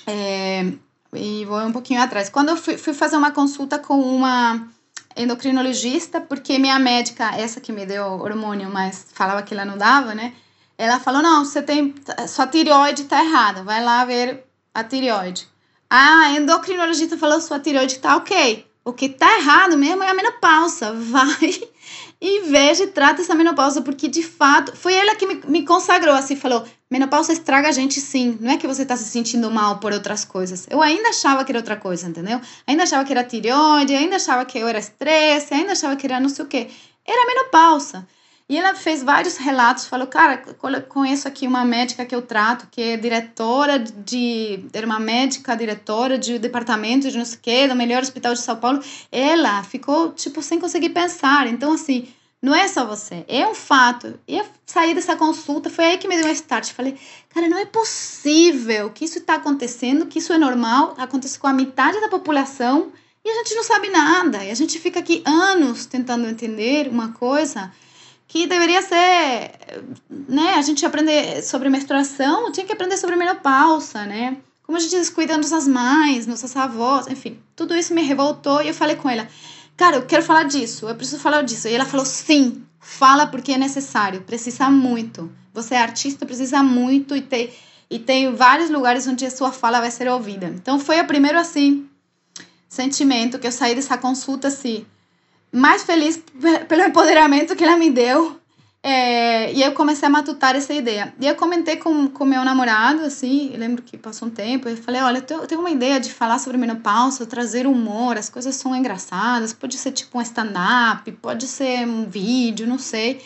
D: É, e vou um pouquinho atrás. Quando eu fui, fui fazer uma consulta com uma endocrinologista, porque minha médica, essa que me deu hormônio, mas falava que ela não dava, né? Ela falou: não, você tem. Sua tireoide tá errada, vai lá ver a tireoide. Ah, endocrinologista falou: sua tireoide tá ok. O que tá errado mesmo é a menopausa. Vai e veja e trata essa menopausa, porque de fato foi ela que me, me consagrou assim, falou: menopausa estraga a gente sim, não é que você tá se sentindo mal por outras coisas. Eu ainda achava que era outra coisa, entendeu? Ainda achava que era tireoide, ainda achava que eu era estresse, ainda achava que era não sei o quê. Era menopausa. E ela fez vários relatos, falou, cara, conheço aqui uma médica que eu trato, que é diretora de, era uma médica diretora de departamento de não sei o quê, do melhor hospital de São Paulo. Ela ficou, tipo, sem conseguir pensar. Então, assim, não é só você, é um fato. E eu saí dessa consulta, foi aí que me deu um start. Falei, cara, não é possível que isso está acontecendo, que isso é normal, acontece com a metade da população e a gente não sabe nada. E a gente fica aqui anos tentando entender uma coisa que deveria ser, né, a gente aprender sobre menstruação, tinha que aprender sobre menopausa, né? Como a gente descuida nossas mães, nossas avós, enfim, tudo isso me revoltou e eu falei com ela, cara, eu quero falar disso, eu preciso falar disso. E ela falou, sim, fala porque é necessário, precisa muito. Você é artista, precisa muito e tem, e tem vários lugares onde a sua fala vai ser ouvida. Então foi o primeiro, assim, sentimento que eu saí dessa consulta, assim, mais feliz pelo empoderamento que ela me deu. É, e eu comecei a matutar essa ideia. E eu comentei com o meu namorado, assim, lembro que passou um tempo, eu falei, olha, eu tenho uma ideia de falar sobre menopausa, trazer humor, as coisas são engraçadas, pode ser tipo um stand-up, pode ser um vídeo, não sei.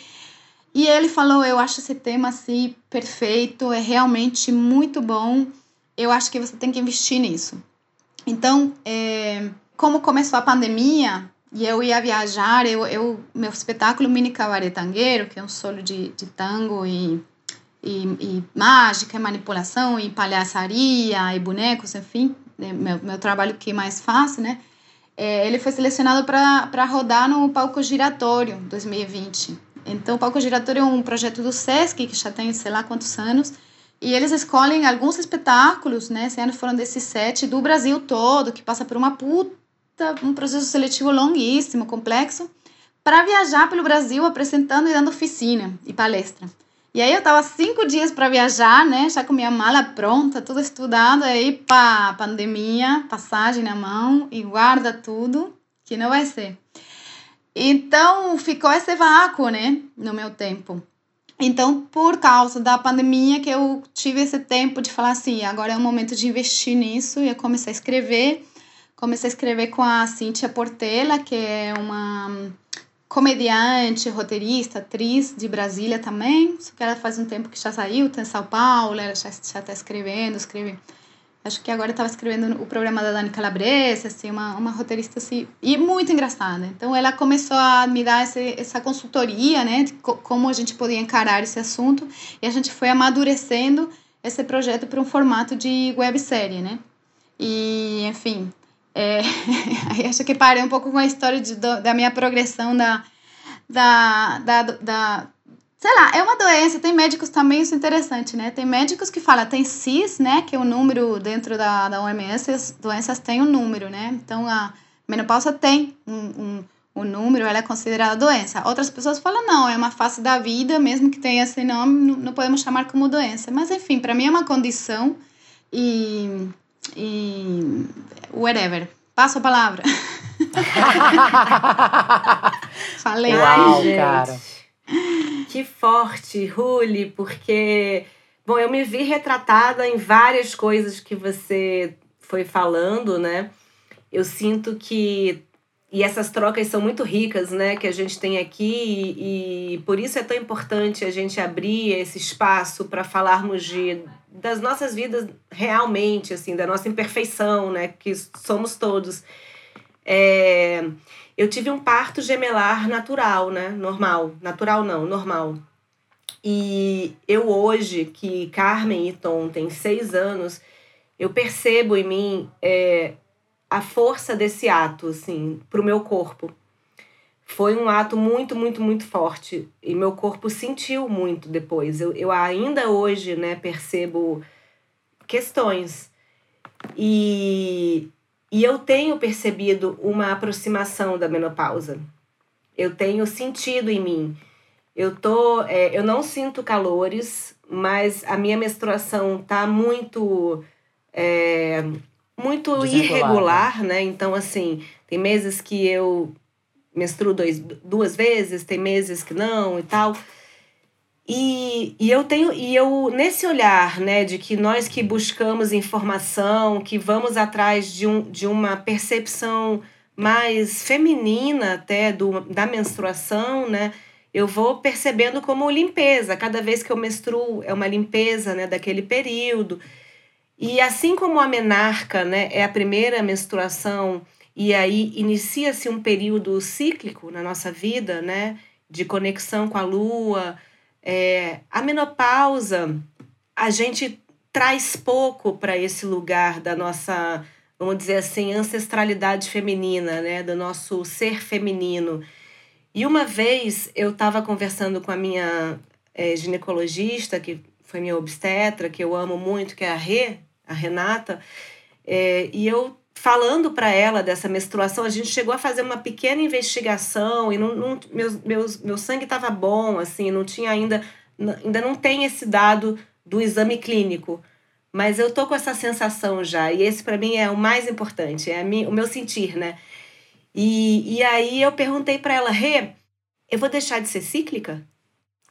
D: E ele falou, eu acho esse tema, assim, perfeito, é realmente muito bom, eu acho que você tem que investir nisso. Então, é, como começou a pandemia, e eu ia viajar, eu, eu meu espetáculo Mini Cabaré Tangueiro, que é um solo de, de tango e, e, e mágica, e manipulação, e palhaçaria, e bonecos, enfim, né, meu, meu trabalho que mais faço, né? É, ele foi selecionado para rodar no Palco Giratório 2020. Então, o Palco Giratório é um projeto do SESC, que já tem sei lá quantos anos, e eles escolhem alguns espetáculos, né? Esse ano foram desses sete, do Brasil todo, que passa por uma puta um processo seletivo longuíssimo, complexo, para viajar pelo Brasil apresentando e dando oficina e palestra. E aí eu tava cinco dias para viajar, né? Já com minha mala pronta, tudo estudado, aí pá, pandemia, passagem na mão e guarda tudo, que não vai ser. Então ficou esse vácuo, né, no meu tempo. Então, por causa da pandemia, que eu tive esse tempo de falar assim, agora é o momento de investir nisso, e eu comecei a escrever. Comecei a escrever com a Cíntia Portela, que é uma comediante, roteirista, atriz de Brasília também, só que ela faz um tempo que já saiu, tá em São Paulo, ela já está escrevendo, escreve Acho que agora estava escrevendo o programa da Dani Calabresa, assim, uma, uma roteirista assim, e muito engraçada. Então ela começou a me dar esse, essa consultoria, né, de co como a gente podia encarar esse assunto, e a gente foi amadurecendo esse projeto para um formato de websérie, né? E, enfim, é, acho que parei um pouco com a história de, da minha progressão da, da, da, da sei lá, é uma doença, tem médicos também, isso é interessante, né? Tem médicos que falam, tem CIS, né? Que é o um número dentro da, da OMS, as doenças têm um número, né? Então a menopausa tem um, um, um número, ela é considerada doença. Outras pessoas falam, não, é uma fase da vida, mesmo que tenha esse nome, não podemos chamar como doença. Mas enfim, para mim é uma condição e. e. whatever. Passo a palavra.
B: Falei. Uau, cara. Que forte, Ruli, porque, bom, eu me vi retratada em várias coisas que você foi falando, né? Eu sinto que e essas trocas são muito ricas, né, que a gente tem aqui e, e por isso é tão importante a gente abrir esse espaço para falarmos de das nossas vidas realmente, assim, da nossa imperfeição, né, que somos todos. É, eu tive um parto gemelar natural, né? Normal. Natural não, normal. E eu hoje, que Carmen e Tom têm seis anos, eu percebo em mim é, a força desse ato, assim, pro meu corpo. Foi um ato muito, muito, muito forte. E meu corpo sentiu muito depois. Eu, eu ainda hoje, né, percebo questões. E e eu tenho percebido uma aproximação da menopausa. Eu tenho sentido em mim. Eu tô, é, eu não sinto calores, mas a minha menstruação tá muito é, muito irregular, né? Então assim, tem meses que eu menstruo dois, duas vezes, tem meses que não e tal. E, e eu tenho e eu nesse olhar, né, de que nós que buscamos informação, que vamos atrás de, um, de uma percepção mais feminina até do, da menstruação, né, eu vou percebendo como limpeza. Cada vez que eu menstruo é uma limpeza, né, daquele período. E assim como a menarca, né, é a primeira menstruação e aí inicia-se um período cíclico na nossa vida, né, de conexão com a lua, é, a menopausa, a gente traz pouco para esse lugar da nossa, vamos dizer assim, ancestralidade feminina, né? do nosso ser feminino. E uma vez eu estava conversando com a minha é, ginecologista, que foi minha obstetra, que eu amo muito, que é a Rê, a Renata, é, e eu falando para ela dessa menstruação, a gente chegou a fazer uma pequena investigação e não, não meu, meu, meu sangue estava bom, assim, não tinha ainda, ainda não tem esse dado do exame clínico. Mas eu tô com essa sensação já, e esse para mim é o mais importante, é o meu sentir, né? E, e aí eu perguntei para ela, Rê, eu vou deixar de ser cíclica?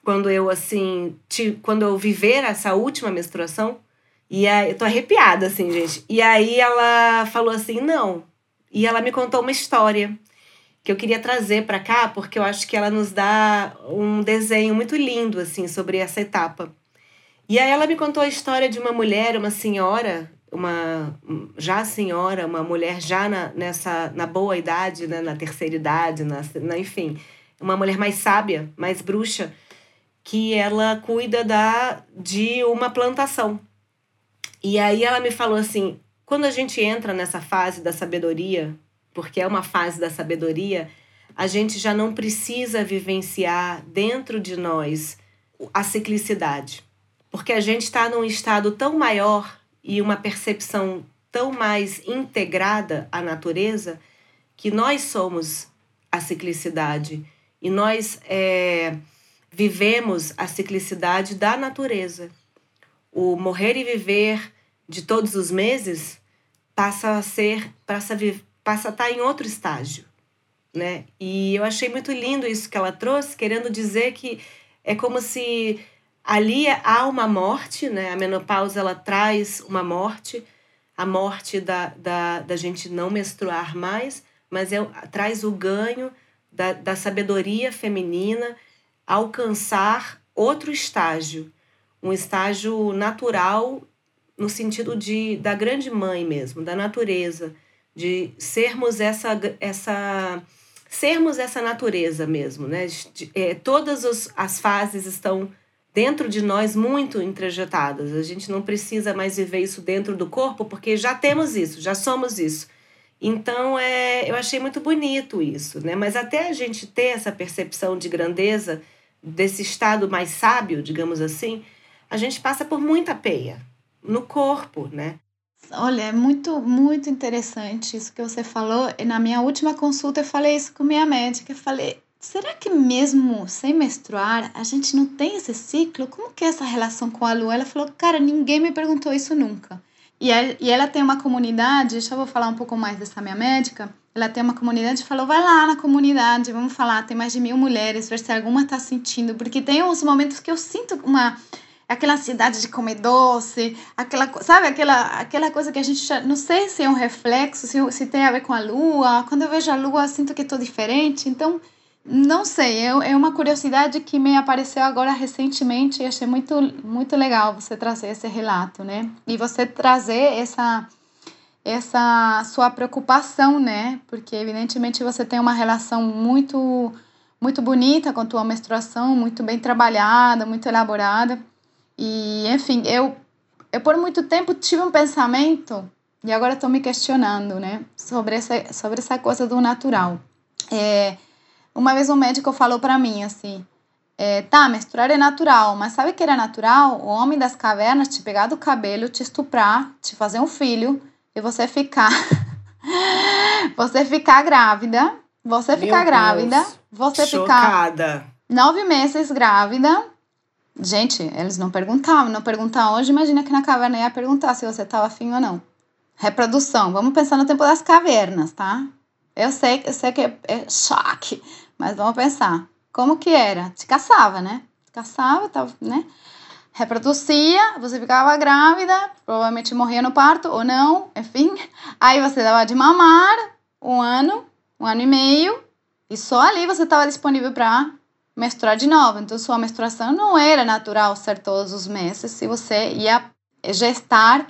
B: Quando eu, assim, te, quando eu viver essa última menstruação? E aí, eu tô arrepiada, assim, gente. E aí ela falou assim: não. E ela me contou uma história que eu queria trazer para cá, porque eu acho que ela nos dá um desenho muito lindo, assim, sobre essa etapa. E aí ela me contou a história de uma mulher, uma senhora, uma já senhora, uma mulher já na, nessa na boa idade, né, na terceira idade, na, na, enfim, uma mulher mais sábia, mais bruxa, que ela cuida da de uma plantação. E aí ela me falou assim: quando a gente entra nessa fase da sabedoria, porque é uma fase da sabedoria, a gente já não precisa vivenciar dentro de nós a ciclicidade. Porque a gente está num estado tão maior e uma percepção tão mais integrada à natureza que nós somos a ciclicidade e nós é, vivemos a ciclicidade da natureza o morrer e viver de todos os meses passa a ser passa a, passa a estar em outro estágio, né? E eu achei muito lindo isso que ela trouxe, querendo dizer que é como se ali há uma morte, né? A menopausa ela traz uma morte, a morte da, da, da gente não menstruar mais, mas é, traz o ganho da, da sabedoria feminina alcançar outro estágio, um estágio natural no sentido de da grande mãe mesmo, da natureza, de sermos essa essa sermos essa natureza mesmo, né? De, é, todas os, as fases estão dentro de nós muito introjetadas. A gente não precisa mais viver isso dentro do corpo porque já temos isso, já somos isso. Então, é, eu achei muito bonito isso, né? Mas até a gente ter essa percepção de grandeza, desse estado mais sábio, digamos assim, a gente passa por muita peia no corpo, né?
D: Olha, é muito, muito interessante isso que você falou. E na minha última consulta eu falei isso com minha médica. Eu falei, será que mesmo sem menstruar a gente não tem esse ciclo? Como que é essa relação com a lua? Ela falou, cara, ninguém me perguntou isso nunca. E, ela tem uma comunidade, eu vou falar um pouco mais dessa minha médica. Ela tem uma comunidade e falou: vai lá na comunidade, vamos falar. Tem mais de mil mulheres, ver se alguma está sentindo. Porque tem uns momentos que eu sinto uma aquela ansiedade de comer doce, aquela, sabe, aquela, aquela coisa que a gente não sei se é um reflexo, se, se tem a ver com a lua. Quando eu vejo a lua, eu sinto que estou diferente. Então, não sei, é, é uma curiosidade que me apareceu agora recentemente e achei muito, muito legal você trazer esse relato, né? E você trazer essa essa sua preocupação, né? Porque evidentemente você tem uma relação muito muito bonita com a tua menstruação, muito bem trabalhada, muito elaborada. E, enfim, eu, eu por muito tempo tive um pensamento, e agora estou me questionando, né, sobre essa, sobre essa coisa do natural. É, uma vez um médico falou para mim assim: é, tá, menstruar é natural, mas sabe que era natural? O homem das cavernas te pegar do cabelo, te estuprar, te fazer um filho e você ficar. você ficar grávida. Você Meu ficar Deus. grávida. Você Chocada. ficar. Nove meses grávida Gente, eles não perguntavam, não perguntar hoje, imagina que na caverna ia perguntar se você estava afim ou não. Reprodução, vamos pensar no tempo das cavernas, tá? Eu sei, eu sei que é, é choque, mas vamos pensar. Como que era? Te caçava, né? Te caçava, tava, né? Reproduzia, você ficava grávida, provavelmente morria no parto ou não, enfim. Aí você dava de mamar um ano, um ano e meio, e só ali você estava disponível para menstruar de novo. Então, sua menstruação não era natural ser todos os meses. Se você ia gestar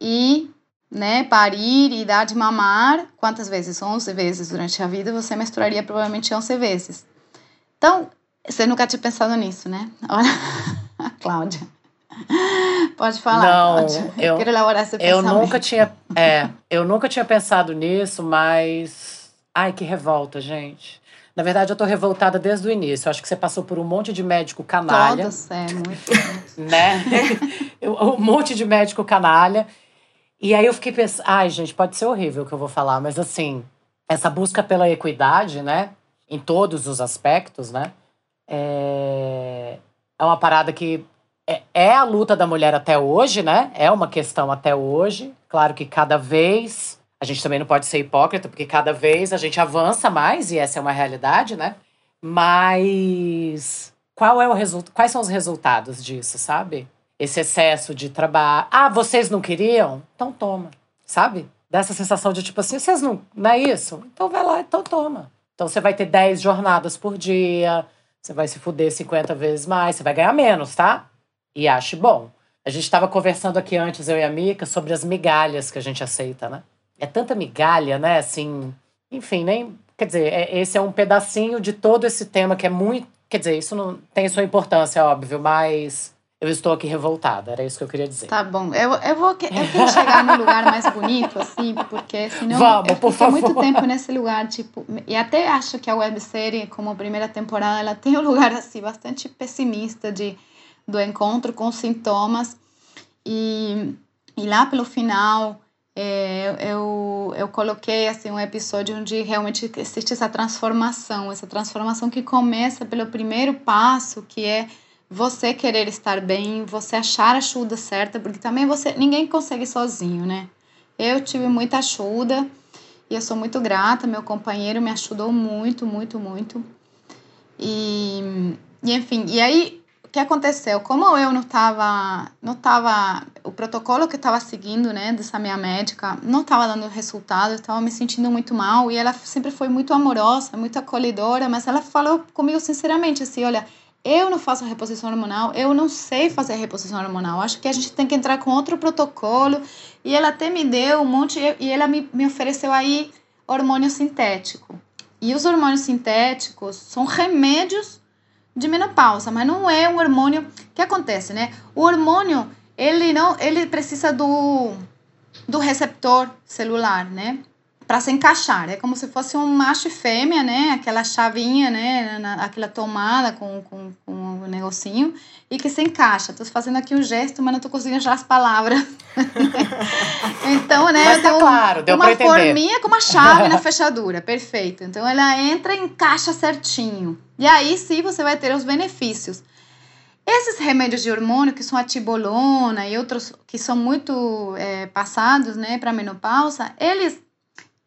D: e né, parir e dar de mamar, quantas vezes? 11 vezes durante a vida, você menstruaria provavelmente 11 vezes. Então, você nunca tinha pensado nisso, né? Olha, Cláudia. Pode falar.
A: Não, Cláudia. eu, quero elaborar esse eu nunca tinha, é, eu nunca tinha pensado nisso, mas ai que revolta, gente. Na verdade, eu tô revoltada desde o início. Eu acho que você passou por um monte de médico canalha.
D: Todos, é, muito.
A: né? um monte de médico canalha. E aí eu fiquei pensando, ai, gente, pode ser horrível o que eu vou falar, mas assim, essa busca pela equidade, né? Em todos os aspectos, né? É, é uma parada que é, é a luta da mulher até hoje, né? É uma questão até hoje. Claro que cada vez a gente também não pode ser hipócrita, porque cada vez a gente avança mais, e essa é uma realidade, né? Mas qual é o resultado? Quais são os resultados disso, sabe? Esse excesso de trabalho. Ah, vocês não queriam? Então toma, sabe? Dessa sensação de tipo assim, vocês não. Não é isso? Então vai lá, então toma. Então você vai ter 10 jornadas por dia, você vai se fuder 50 vezes mais, você vai ganhar menos, tá? E ache bom. A gente estava conversando aqui antes, eu e a Mica, sobre as migalhas que a gente aceita, né? É tanta migalha, né? Assim, enfim, nem. Quer dizer, é, esse é um pedacinho de todo esse tema que é muito. Quer dizer, isso não tem sua importância, óbvio, mas eu estou aqui revoltada, era isso que eu queria dizer.
D: Tá bom, eu, eu, vou, eu quero chegar num lugar mais bonito, assim, porque senão
A: Vamos,
D: eu
A: por favor.
D: muito tempo nesse lugar, tipo, e até acho que a websérie, como primeira temporada, ela tem um lugar, assim, bastante pessimista de, do encontro com sintomas, e, e lá pelo final é, eu, eu coloquei assim um episódio onde realmente existe essa transformação, essa transformação que começa pelo primeiro passo, que é você querer estar bem, você achar a ajuda certa, porque também você ninguém consegue sozinho, né? Eu tive muita ajuda E eu sou muito grata, meu companheiro me ajudou muito, muito, muito. E, e enfim, e aí o que aconteceu? Como eu não estava, não tava, o protocolo que estava seguindo, né, dessa minha médica, não estava dando resultado, eu estava me sentindo muito mal e ela sempre foi muito amorosa, muito acolhedora, mas ela falou comigo sinceramente assim, olha, eu não faço reposição hormonal, eu não sei fazer reposição hormonal. Acho que a gente tem que entrar com outro protocolo. E ela até me deu um monte, e ela me, me ofereceu aí hormônio sintético. E os hormônios sintéticos são remédios de menopausa, mas não é um hormônio. Que acontece, né? O hormônio, ele não, ele precisa do, do receptor celular, né? Para se encaixar. É como se fosse um macho e fêmea, né? Aquela chavinha, né? Na, aquela tomada com, com, com um negocinho e que se encaixa. Estou fazendo aqui um gesto, mas não estou conseguindo achar as palavras. então, né?
A: Mas tá claro, deu
D: uma forminha com uma chave na fechadura. Perfeito. Então, ela entra e encaixa certinho. E aí sim você vai ter os benefícios. Esses remédios de hormônio, que são a tibolona e outros que são muito é, passados né, para menopausa, eles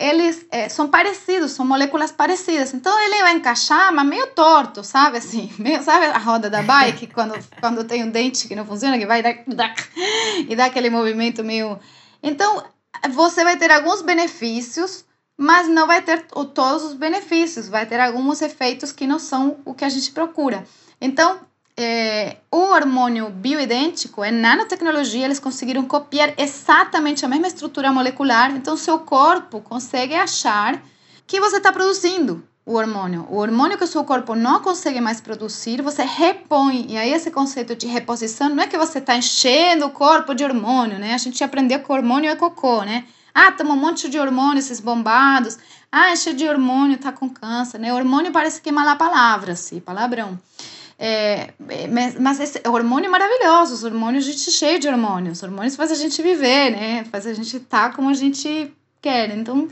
D: eles é, são parecidos, são moléculas parecidas. Então ele vai encaixar, mas meio torto, sabe? Assim, meio, sabe a roda da bike, quando, quando tem um dente que não funciona, que vai dar, e dá aquele movimento meio. Então você vai ter alguns benefícios, mas não vai ter todos os benefícios, vai ter alguns efeitos que não são o que a gente procura. Então, é, o hormônio bioidêntico, é nanotecnologia, eles conseguiram copiar exatamente a mesma estrutura molecular, então seu corpo consegue achar que você está produzindo o hormônio. O hormônio que o seu corpo não consegue mais produzir, você repõe. E aí esse conceito de reposição não é que você está enchendo o corpo de hormônio, né? A gente aprendeu que o hormônio é cocô, né? Ah, toma um monte de hormônio, esses bombados. Ah, enche de hormônio, tá com câncer, né? Hormônio parece que é mala palavra, assim, palavrão. É, mas esse hormônio é maravilhoso, os hormônios, a gente cheio de hormônios. Os hormônios faz a gente viver, né? Faz a gente estar tá como a gente quer. Então,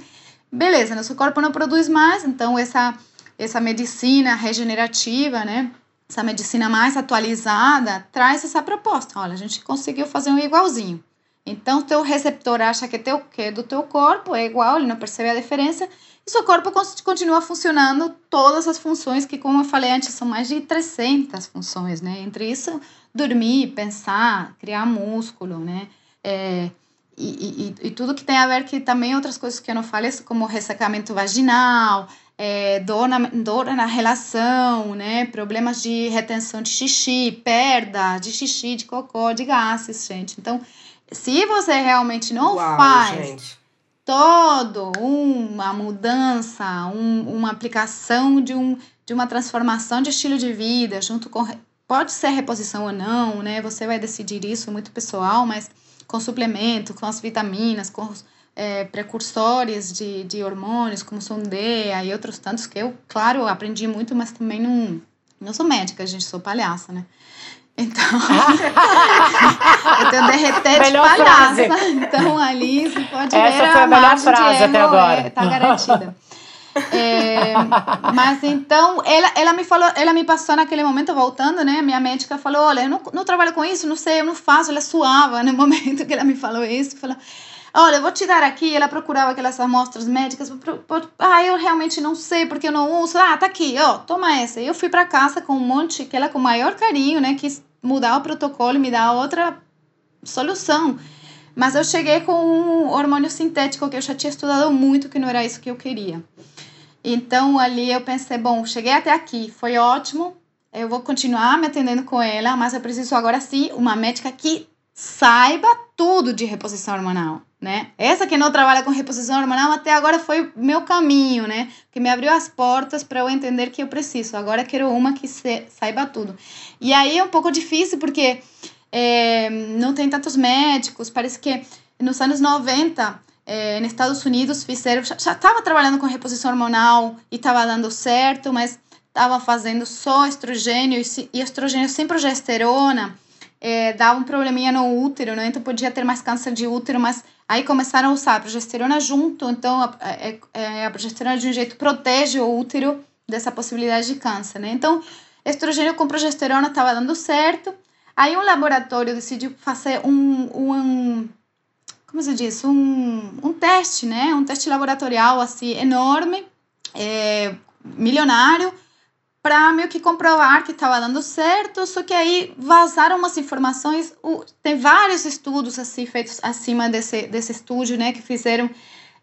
D: beleza, nosso corpo não produz mais, então essa, essa medicina regenerativa, né? Essa medicina mais atualizada traz essa proposta. Olha, a gente conseguiu fazer um igualzinho. Então, teu receptor acha que, teu, que é do teu corpo é igual, ele não percebe a diferença e seu corpo continua funcionando todas as funções que, como eu falei antes, são mais de 300 funções, né? Entre isso, dormir, pensar, criar músculo, né? É, e, e, e, tudo que tem a ver que também outras coisas que eu não falei, como ressecamento vaginal, é, dor, na, dor na relação, né? Problemas de retenção de xixi, perda de xixi, de cocô, de gases, gente. Então, se você realmente não Uau, faz gente todo uma mudança, um, uma aplicação de, um, de uma transformação de estilo de vida, junto com. Pode ser reposição ou não, né? Você vai decidir isso, muito pessoal, mas com suplemento, com as vitaminas, com os é, precursores de, de hormônios, como Sondeia e outros tantos que eu, claro, aprendi muito, mas também não, não sou médica, gente, sou palhaça, né? Então, eu tenho derreter de palhaça. Então, ali você pode
A: Essa
D: ver
A: foi a, a melhor frase até agora.
D: É, tá garantida. É, mas então, ela, ela me falou, ela me passou naquele momento, voltando, né? Minha médica falou: Olha, eu não, não trabalho com isso, não sei, eu não faço. Ela suava no momento que ela me falou isso. Falou: Olha, eu vou te dar aqui. Ela procurava aquelas amostras médicas. Ah, eu realmente não sei porque eu não uso. Ah, tá aqui, ó, toma essa. Eu fui para casa com um monte, que ela com o maior carinho, né? Quis mudar o protocolo e me dar outra solução. Mas eu cheguei com um hormônio sintético que eu já tinha estudado muito, que não era isso que eu queria. Então ali eu pensei, bom, cheguei até aqui, foi ótimo, eu vou continuar me atendendo com ela, mas eu preciso agora sim uma médica que saiba tudo de reposição hormonal, né? Essa que não trabalha com reposição hormonal até agora foi meu caminho, né? Que me abriu as portas para eu entender que eu preciso. Agora quero uma que se, saiba tudo. E aí é um pouco difícil porque é, não tem tantos médicos. Parece que nos anos 90, é, nos Estados Unidos, fizeram. Já estava trabalhando com reposição hormonal e estava dando certo, mas estava fazendo só estrogênio e, estrogênio sem progesterona é, dava um probleminha no útero, né? Então podia ter mais câncer de útero, mas aí começaram a usar a progesterona junto, então a, a, é, é, a progesterona de um jeito protege o útero dessa possibilidade de câncer, né? Então, estrogênio com progesterona estava dando certo. Aí um laboratório decidiu fazer um, um como se diz, um, um teste, né? Um teste laboratorial assim enorme, é, milionário, para meio que comprovar que estava dando certo, só que aí vazaram umas informações, o, tem vários estudos assim feitos acima desse, desse estúdio, né, que fizeram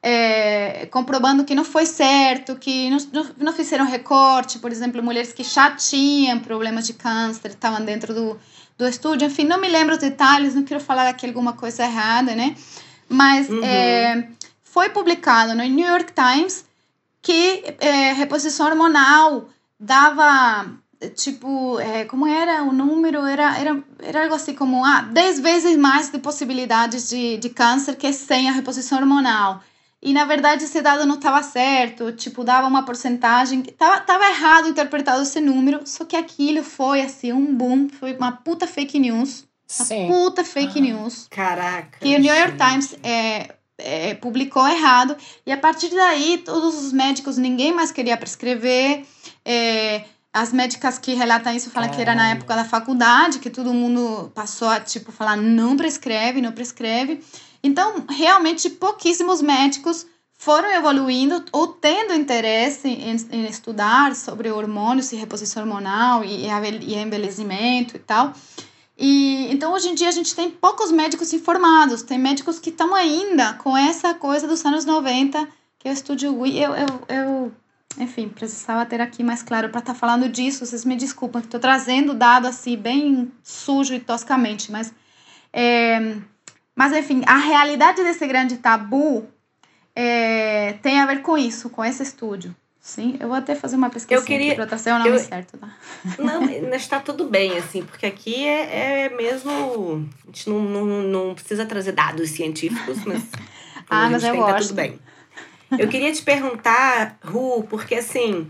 D: é, comprovando que não foi certo, que não, não, não, fizeram recorte, por exemplo, mulheres que já tinham problemas de câncer, estavam dentro do, do estúdio, enfim, não me lembro os detalhes, não quero falar aqui alguma coisa errada, né, mas uhum. é, foi publicado no New York Times que é, reposição hormonal dava tipo, é, como era o número? Era, era, era algo assim como ah, 10 vezes mais de possibilidades de, de câncer que sem a reposição hormonal. E na verdade esse dado não estava certo, tipo, dava uma porcentagem, tava, tava errado interpretado esse número, só que aquilo foi assim, um boom, foi uma puta fake news. Uma puta fake ah, news.
B: Caraca.
D: Que o New York Times é, é, publicou errado. E a partir daí, todos os médicos, ninguém mais queria prescrever. É, as médicas que relatam isso falam que era na época da faculdade, que todo mundo passou a, tipo, falar não prescreve, não prescreve. Então, realmente, pouquíssimos médicos foram evoluindo ou tendo interesse em, em estudar sobre hormônios e reposição hormonal e, e envelhecimento e tal. E então hoje em dia a gente tem poucos médicos informados, tem médicos que estão ainda com essa coisa dos anos 90, que é o estúdio eu, eu, eu enfim, precisava ter aqui mais claro para estar tá falando disso. Vocês me desculpem que estou trazendo dado assim bem sujo e toscamente, mas é, mas enfim, a realidade desse grande tabu é, tem a ver com isso, com esse estúdio. Sim, eu vou até fazer uma pesquisa
B: eu queria,
D: para trazer o nome eu, certo, tá?
B: Não, está tudo bem, assim, porque aqui é, é mesmo. A gente não, não, não precisa trazer dados científicos, mas.
D: ah, mas eu tem, gosto. Tá
B: tudo bem. Eu queria te perguntar, Ru, porque assim.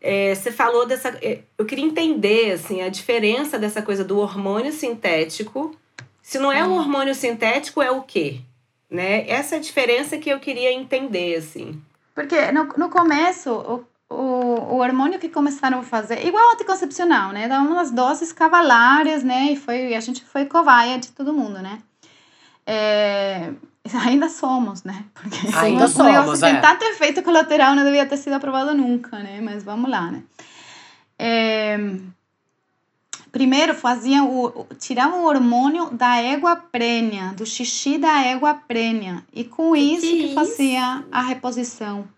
B: É, você falou dessa. É, eu queria entender assim, a diferença dessa coisa do hormônio sintético. Se não é um hum. hormônio sintético, é o quê? Né? Essa é a diferença que eu queria entender, assim.
D: Porque no, no começo, o, o, o hormônio que começaram a fazer, igual anticoncepcional, né? Dá umas doses cavalárias, né? E foi, a gente foi cobaia de todo mundo, né? É, ainda somos, né?
A: Porque ainda somos,
D: é. tem tanto efeito colateral, não devia ter sido aprovado nunca, né? Mas vamos lá, né? É, primeiro faziam o, tiravam o hormônio da égua prênia, do xixi da égua prênia, e com isso que, que fazia a reposição.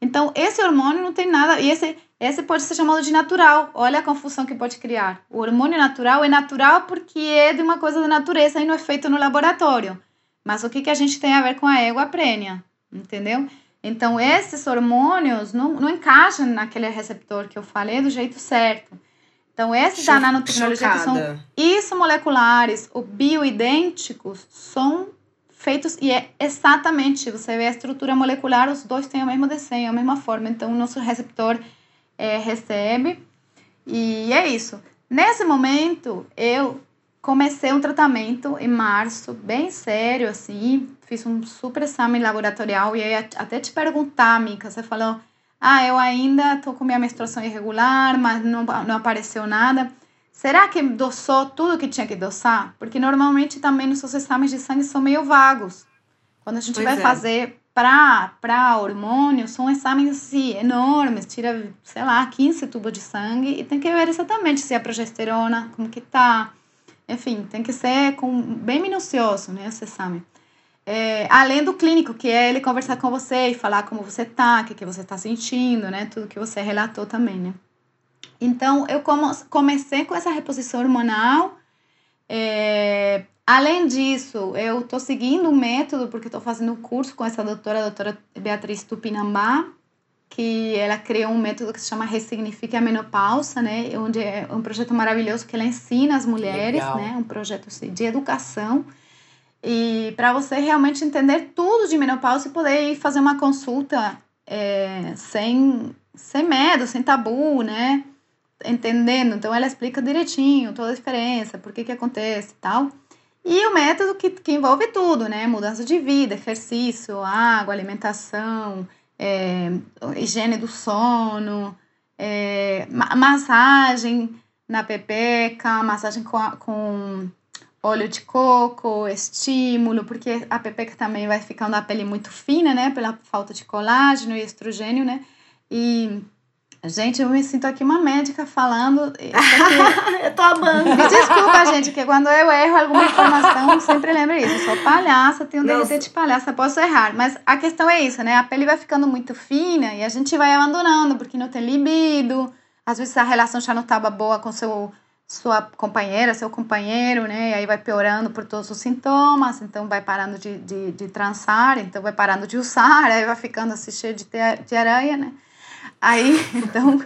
D: Então, esse hormônio não tem nada, e esse, esse pode ser chamado de natural. Olha a confusão que pode criar. O hormônio natural é natural porque é de uma coisa da natureza e não é feito no laboratório. Mas o que, que a gente tem a ver com a égua prênia? Entendeu? Então, esses hormônios não, não encaixam naquele receptor que eu falei do jeito certo. Então, esses da nanotecnologia que são ismoleculares ou bioidênticos são feitos e é exatamente, você vê a estrutura molecular, os dois têm o mesmo desenho, a mesma forma. Então, o nosso receptor é, recebe e é isso. Nesse momento, eu comecei um tratamento em março, bem sério, assim, fiz um super exame laboratorial e aí até te perguntar, Mica, você falou ah, eu ainda estou com minha menstruação irregular, mas não, não apareceu nada. Será que dosou tudo que tinha que dosar? Porque normalmente também os seus exames de sangue são meio vagos. Quando a gente pois vai é. fazer para hormônio, são exames assim, enormes, tira, sei lá, 15 tubos de sangue e tem que ver exatamente se a progesterona, como que tá. Enfim, tem que ser com, bem minucioso, né, esse exame. É, além do clínico, que é ele conversar com você e falar como você tá, o que, que você tá sentindo, né? Tudo que você relatou também, né? Então, eu comecei com essa reposição hormonal. É, além disso, eu tô seguindo um método, porque estou fazendo um curso com essa doutora, a doutora Beatriz Tupinambá, que ela criou um método que se chama Ressignifique a Menopausa, né? Onde é um projeto maravilhoso que ela ensina as mulheres, Legal. né? Um projeto assim, de educação e para você realmente entender tudo de menopausa e poder ir fazer uma consulta é, sem, sem medo, sem tabu, né? Entendendo. Então ela explica direitinho toda a diferença, por que que acontece e tal. E o método que, que envolve tudo, né? Mudança de vida, exercício, água, alimentação, é, higiene do sono, é, massagem na pepeca, massagem com, com óleo de coco, estímulo, porque a pepeca também vai ficando a pele muito fina, né? Pela falta de colágeno e estrogênio, né? E Gente, eu me sinto aqui uma médica falando.
B: eu tô amando.
D: Me desculpa, gente, que quando eu erro alguma informação, sempre lembro isso. Eu sou palhaça, tenho um DVD de palhaça, posso errar. Mas a questão é isso, né? A pele vai ficando muito fina e a gente vai abandonando porque não tem libido. Às vezes a relação já não estava boa com seu sua companheira, seu companheiro, né? E aí vai piorando por todos os sintomas, então vai parando de, de, de trançar, então vai parando de usar, aí vai ficando assim cheio de, de aranha, né? Aí, então,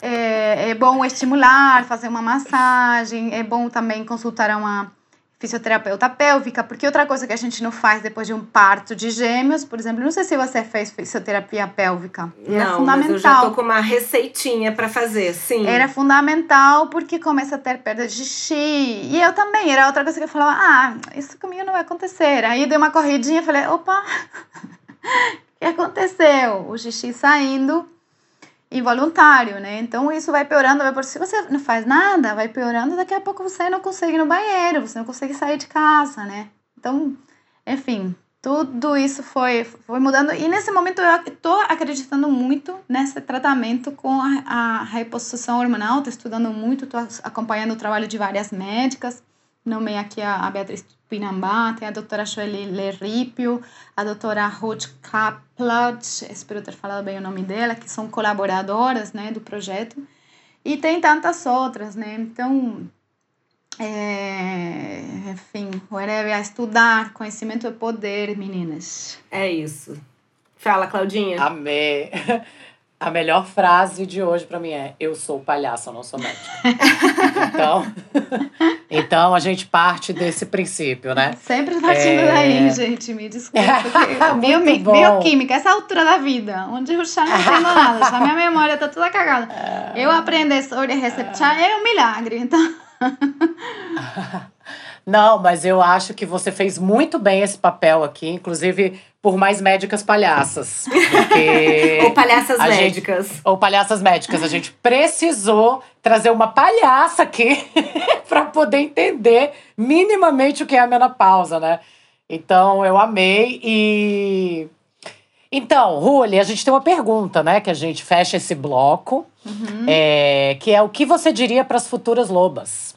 D: é, é bom estimular, fazer uma massagem, é bom também consultar uma fisioterapeuta pélvica, porque outra coisa que a gente não faz depois de um parto de gêmeos, por exemplo, não sei se você fez fisioterapia pélvica.
B: Era não, fundamental. mas eu já tô com uma receitinha para fazer, sim.
D: Era fundamental porque começa a ter perda de xixi. E eu também, era outra coisa que eu falava, ah, isso comigo não vai acontecer. Aí dei uma corridinha e falei, opa, o que aconteceu? O xixi saindo involuntário, né? Então isso vai piorando, vai por se você não faz nada, vai piorando, daqui a pouco você não consegue ir no banheiro, você não consegue sair de casa, né? Então, enfim, tudo isso foi, foi mudando. E nesse momento eu estou acreditando muito nesse tratamento com a, a reposição hormonal, estou estudando muito, estou acompanhando o trabalho de várias médicas. Nomei aqui a, a Beatriz Pinambá, tem a doutora Joeli Lerripio, a doutora Ruth Kaplat, espero ter falado bem o nome dela, que são colaboradoras né, do projeto. E tem tantas outras, né? Então, é, enfim, o Ereb a estudar, conhecimento é poder, meninas.
B: É isso. Fala, Claudinha.
A: Amém. A melhor frase de hoje para mim é: Eu sou palhaço, eu não sou médico. então, então a gente parte desse princípio, né?
D: Sempre partindo é... daí, gente. Me desculpa. Bio, bioquímica, essa altura da vida, onde eu já não entendo nada, já minha memória tá toda cagada. Eu aprender sobre receptar é um milagre, então.
A: Não, mas eu acho que você fez muito bem esse papel aqui, inclusive por mais médicas palhaças.
B: ou palhaças médicas.
A: Gente, ou palhaças médicas. A gente precisou trazer uma palhaça aqui para poder entender minimamente o que é a menopausa, né? Então, eu amei e. Então, Ruli, a gente tem uma pergunta, né? Que a gente fecha esse bloco, uhum. é, que é o que você diria para as futuras lobas?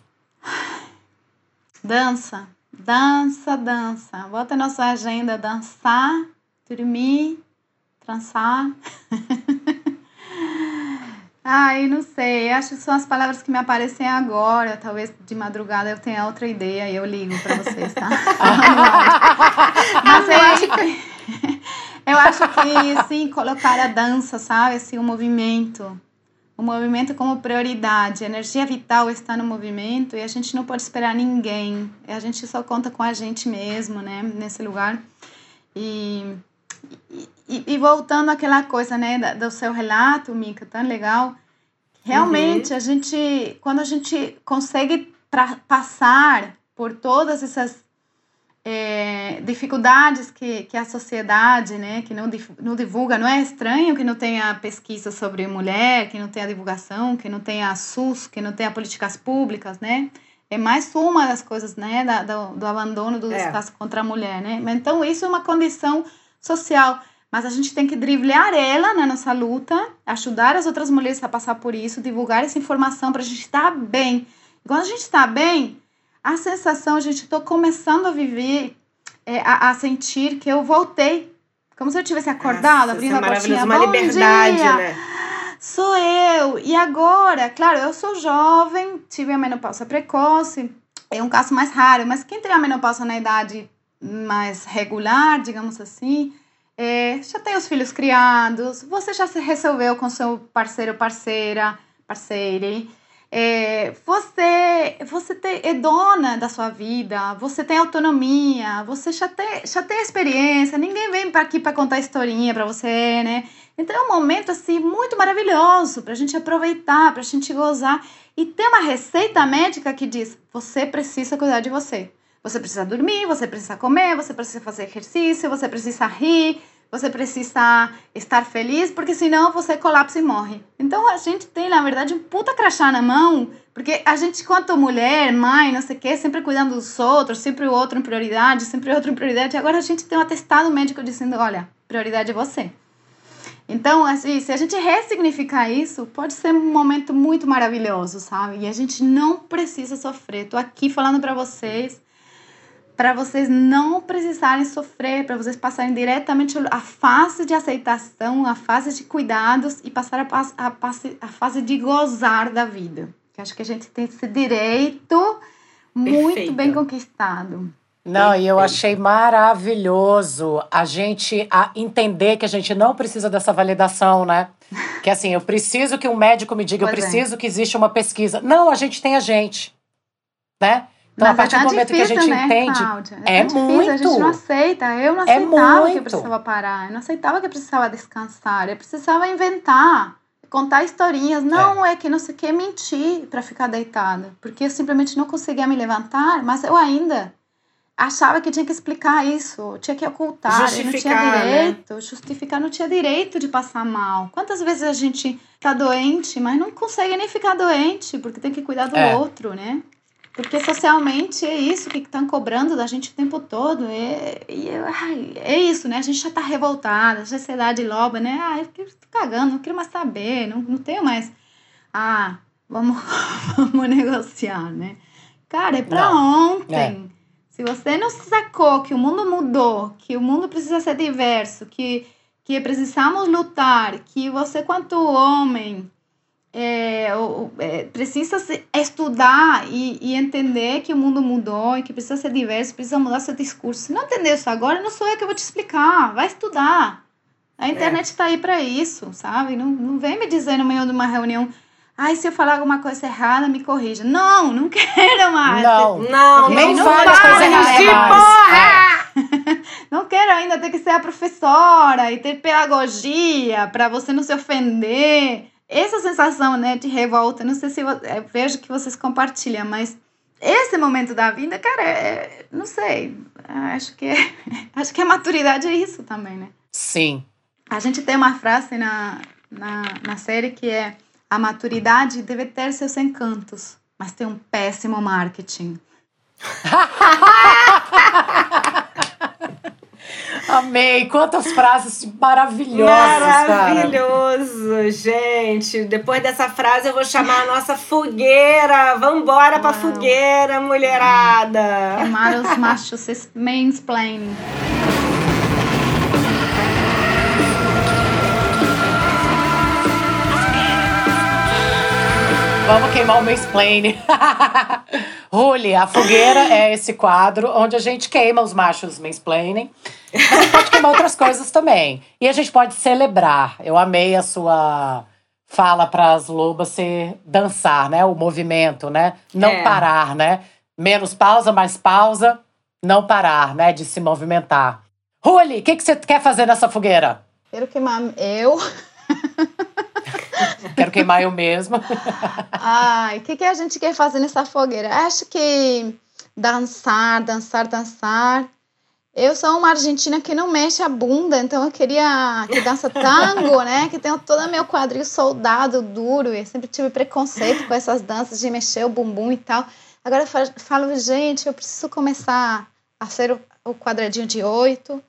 D: Dança, dança, dança. Bota na sua agenda dançar, dormir, trançar. Ai, não sei. Acho que são as palavras que me aparecem agora. Talvez de madrugada eu tenha outra ideia e eu ligo para vocês, tá? Mas eu acho que eu acho que sim, colocar a dança, sabe? Assim, o movimento o movimento como prioridade. A energia vital está no movimento e a gente não pode esperar ninguém. A gente só conta com a gente mesmo, né? Nesse lugar. E, e, e voltando àquela coisa, né? Do seu relato, Mica, tão legal. Realmente, uhum. a gente, quando a gente consegue passar por todas essas é, dificuldades que, que a sociedade, né, que não, não divulga, não é estranho que não tenha pesquisa sobre mulher, que não tenha divulgação, que não tenha SUS, que não tenha políticas públicas, né? É mais uma das coisas, né, da, do, do abandono do é. espaço contra a mulher, né? Então, isso é uma condição social, mas a gente tem que driblar ela na nossa luta, ajudar as outras mulheres a passar por isso, divulgar essa informação para a gente estar bem. E quando a gente está bem, a sensação, gente, estou começando a viver, é, a, a, sentir que eu voltei. Como se eu tivesse acordado, Nossa, abrindo a é portinha. Uma Bom liberdade, dia. né? Sou eu. E agora, claro, eu sou jovem, tive a menopausa precoce, é um caso mais raro, mas quem tem a menopausa na idade mais regular, digamos assim, é, já tem os filhos criados, você já se resolveu com seu parceiro, parceira, parceire, é, você você te, é dona da sua vida, você tem autonomia, você já tem, já tem experiência, ninguém vem para aqui para contar historinha para você, né? Então é um momento assim muito maravilhoso para a gente aproveitar, para a gente gozar. E tem uma receita médica que diz: você precisa cuidar de você. Você precisa dormir, você precisa comer, você precisa fazer exercício, você precisa rir, você precisa estar feliz, porque senão você colapsa e morre. Então a gente tem, na verdade, um puta crachá na mão Porque a gente, quanto mulher, mãe, não sei o quê, sempre cuidando dos outros, sempre o outro em prioridade, sempre o outro em prioridade. Agora a gente tem um atestado médico dizendo: olha, prioridade é você. Então, assim, se a gente ressignificar isso, pode ser um momento muito maravilhoso, sabe? E a gente não precisa sofrer. Tô aqui falando para vocês, para vocês não precisarem sofrer, para vocês passarem diretamente a fase de aceitação, a fase de cuidados e passar a, a, a fase de gozar da vida. Que acho que a gente tem esse direito muito Perfeito. bem conquistado.
A: Não, e eu achei maravilhoso a gente a entender que a gente não precisa dessa validação, né? Que assim, eu preciso que um médico me diga, pois eu é. preciso é. que exista uma pesquisa. Não, a gente tem a gente, né? Então, Mas a partir é do momento difícil, que a gente né, entende. Cláudia? É, é difícil, muito. A
D: gente não aceita. Eu não é aceitava muito. que eu precisava parar. Eu não aceitava que eu precisava descansar. Eu precisava inventar, contar historinhas. Não é, é que não sei o que mentir para ficar deitada. Porque eu simplesmente não conseguia me levantar. Mas eu ainda achava que tinha que explicar isso, tinha que ocultar, não tinha né? direito, né? justificar, não tinha direito de passar mal. Quantas vezes a gente tá doente, mas não consegue nem ficar doente, porque tem que cuidar do é. outro, né? Porque socialmente é isso que estão cobrando da gente o tempo todo. É, é, é isso, né? A gente já tá revoltada, a sociedade loba, né? Ah, eu tô cagando, não quero mais saber, não, não tenho mais. Ah, vamos, vamos negociar, né? Cara, é pra não. ontem. É. Se você não sacou que o mundo mudou, que o mundo precisa ser diverso, que, que precisamos lutar, que você, quanto homem, é, é, precisa estudar e, e, entender que o mundo mudou e que precisa ser diverso, precisa mudar seu discurso. Se não entender isso agora, não sou eu que vou te explicar. Vai estudar. A internet está aí para isso, sabe? Não, não vem me dizer no meio de uma reunião Ai, se eu falar alguma coisa errada, me corrija. Não, não quero mais.
A: Não, não, nem não fale as coisas
D: erradas. não quero ainda ter que ser a professora e ter pedagogia para você não se ofender. Essa sensação, né, de revolta, não sei se eu, eu vejo que vocês compartilham, mas esse momento da vida, cara, é, não sei. Acho que é, acho que a maturidade é isso também, né?
A: Sim.
D: A gente tem uma frase na, na, na série que é a maturidade deve ter seus encantos, mas tem um péssimo marketing.
A: Amei! Quantas frases maravilhosas!
B: Maravilhoso, cara. gente! Depois dessa frase eu vou chamar a nossa fogueira! Vambora Uau. pra fogueira, mulherada!
D: Queimar os machos mansplaining.
A: Vamos queimar o meu explain. Ruli, a fogueira é esse quadro onde a gente queima os machos mansplaining. Mas a gente pode queimar outras coisas também. E a gente pode celebrar. Eu amei a sua fala para as lobas ser dançar, né? O movimento, né? Não é. parar, né? Menos pausa, mais pausa. Não parar, né? De se movimentar. Ruli, o que, que você quer fazer nessa fogueira?
D: Quero queimar eu.
A: Quero queimar eu mesma.
D: Ai, o que, que a gente quer fazer nessa fogueira? Acho que dançar, dançar, dançar. Eu sou uma argentina que não mexe a bunda, então eu queria que dança tango, né? Que tem todo meu quadril soldado, duro, e sempre tive preconceito com essas danças de mexer o bumbum e tal. Agora eu falo, gente, eu preciso começar a ser o quadradinho de oito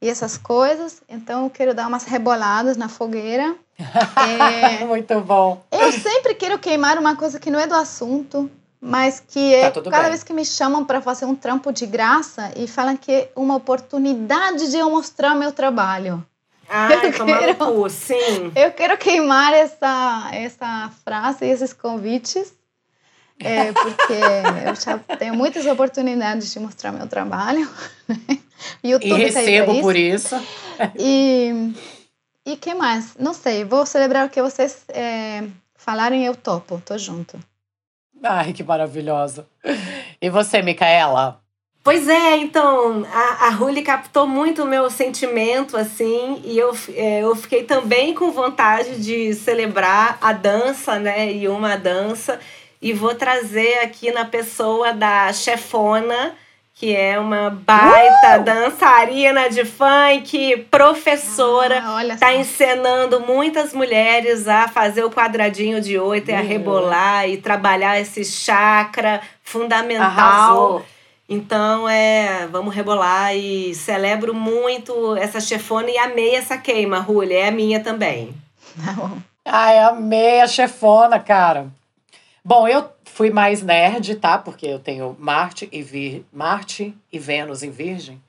D: e essas coisas, então eu quero dar umas reboladas na fogueira
A: é, Muito bom.
D: Eu sempre quero queimar uma coisa que não é do assunto, mas que é tá cada bem. vez que me chamam para fazer um trampo de graça e falam que é uma oportunidade de eu mostrar meu trabalho.
B: Ah, eu quero, cu, sim.
D: Eu quero queimar essa, essa frase, esses convites, é, porque eu já tenho muitas oportunidades de mostrar meu trabalho.
A: YouTube e tá recebo tá por isso.
D: E e que mais? Não sei, vou celebrar o que vocês é, falaram e eu topo, tô junto.
A: Ai, que maravilhosa. E você, Micaela?
B: Pois é, então, a, a Ruli captou muito o meu sentimento, assim, e eu, é, eu fiquei também com vontade de celebrar a dança, né, e uma dança, e vou trazer aqui na pessoa da chefona, que é uma baita uh! dançarina de funk, professora, ah, está ensinando muitas mulheres a fazer o quadradinho de oito e a rebolar e trabalhar esse chakra fundamental. Arrasou. Então, é, vamos rebolar e celebro muito essa chefona e amei essa queima, Rúlia, é a minha também.
A: Ai, amei a chefona, cara. Bom, eu fui mais nerd, tá? Porque eu tenho Marte e Vir... Marte e Vênus em Virgem.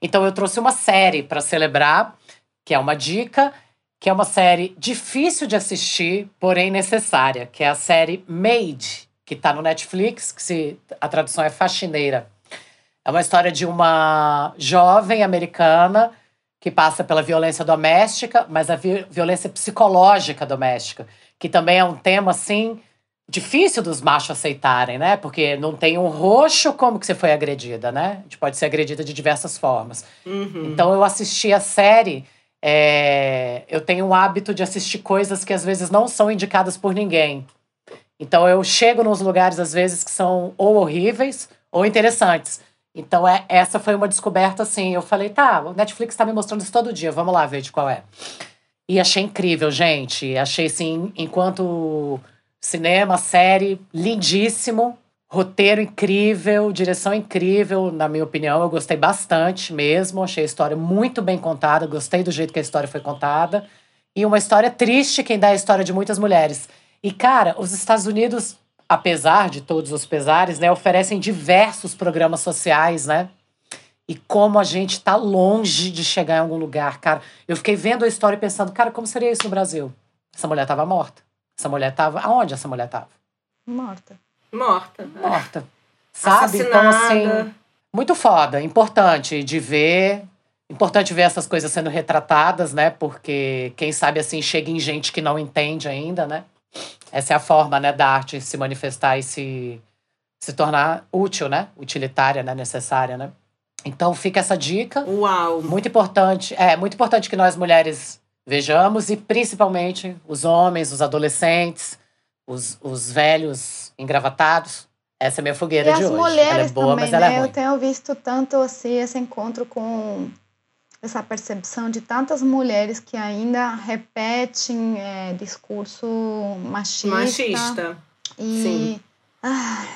A: Então eu trouxe uma série para celebrar, que é uma dica, que é uma série difícil de assistir, porém necessária, que é a série Made, que está no Netflix, que se a tradução é faxineira. É uma história de uma jovem americana que passa pela violência doméstica, mas a vi violência psicológica doméstica, que também é um tema assim difícil dos machos aceitarem, né? Porque não tem um roxo como que você foi agredida, né? A gente pode ser agredida de diversas formas. Uhum. Então eu assisti a série. É... Eu tenho o hábito de assistir coisas que às vezes não são indicadas por ninguém. Então eu chego nos lugares às vezes que são ou horríveis ou interessantes. Então é, essa foi uma descoberta assim. Eu falei, tá, o Netflix está me mostrando isso todo dia, vamos lá ver de qual é. E achei incrível, gente. Achei assim, enquanto Cinema, série, lindíssimo. Roteiro incrível, direção incrível, na minha opinião. Eu gostei bastante mesmo. Achei a história muito bem contada. Gostei do jeito que a história foi contada. E uma história triste, quem dá a história de muitas mulheres. E, cara, os Estados Unidos, apesar de todos os pesares, né, oferecem diversos programas sociais, né? E como a gente tá longe de chegar em algum lugar, cara. Eu fiquei vendo a história e pensando, cara, como seria isso no Brasil? Essa mulher tava morta. Essa mulher tava. Aonde essa mulher tava?
D: Morta.
B: Morta.
A: Morta. Sabe? Então, assim. Muito foda. Importante de ver. Importante ver essas coisas sendo retratadas, né? Porque quem sabe assim chega em gente que não entende ainda, né? Essa é a forma, né, da arte se manifestar e se, se tornar útil, né? Utilitária, né? Necessária, né? Então fica essa dica.
B: Uau!
A: Muito importante. É muito importante que nós mulheres vejamos e principalmente os homens, os adolescentes, os, os velhos engravatados. Essa é a minha fogueira
D: e
A: de
D: hoje.
A: Mulheres
D: ela é boa, também, mas ela é né? é ruim. Eu tenho visto tanto assim esse encontro com essa percepção de tantas mulheres que ainda repetem é, discurso machista.
B: Machista.
D: E, Sim.
A: Ah,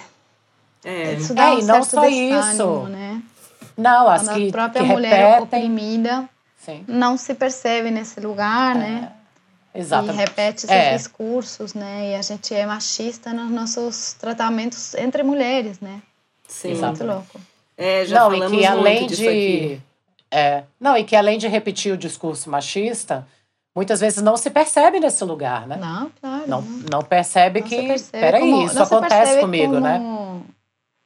A: é. Isso dá é, um e não só isso. Né? Não, as Quando que, a própria que mulher repetem,
D: oprimida Sim. não se percebe nesse lugar, né? é, né?
A: Exatamente.
D: E repete esses é. discursos, né? E a gente é machista nos nossos tratamentos entre mulheres, né?
B: Sim.
D: Muito louco.
B: É, já não, e que além de
A: é, não, e que além de repetir o discurso machista, muitas vezes não se percebe nesse lugar, né?
D: Não, claro.
A: Não, não percebe não que. Percebe peraí, como, isso acontece comigo,
D: como,
A: né?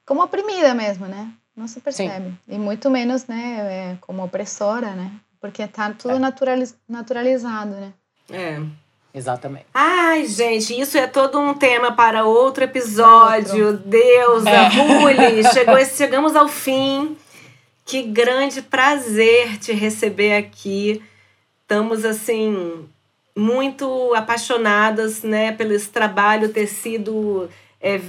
D: Como oprimida mesmo, né? Não se percebe. Sim. E muito menos, né, é, como opressora, né? Porque tá tudo é. naturaliz, naturalizado, né?
B: É.
A: Exatamente.
B: Ai, gente, isso é todo um tema para outro episódio. Outro. Deusa, é. Ruli, chegou, chegamos ao fim. Que grande prazer te receber aqui. Estamos, assim, muito apaixonadas, né, pelo esse trabalho ter sido é,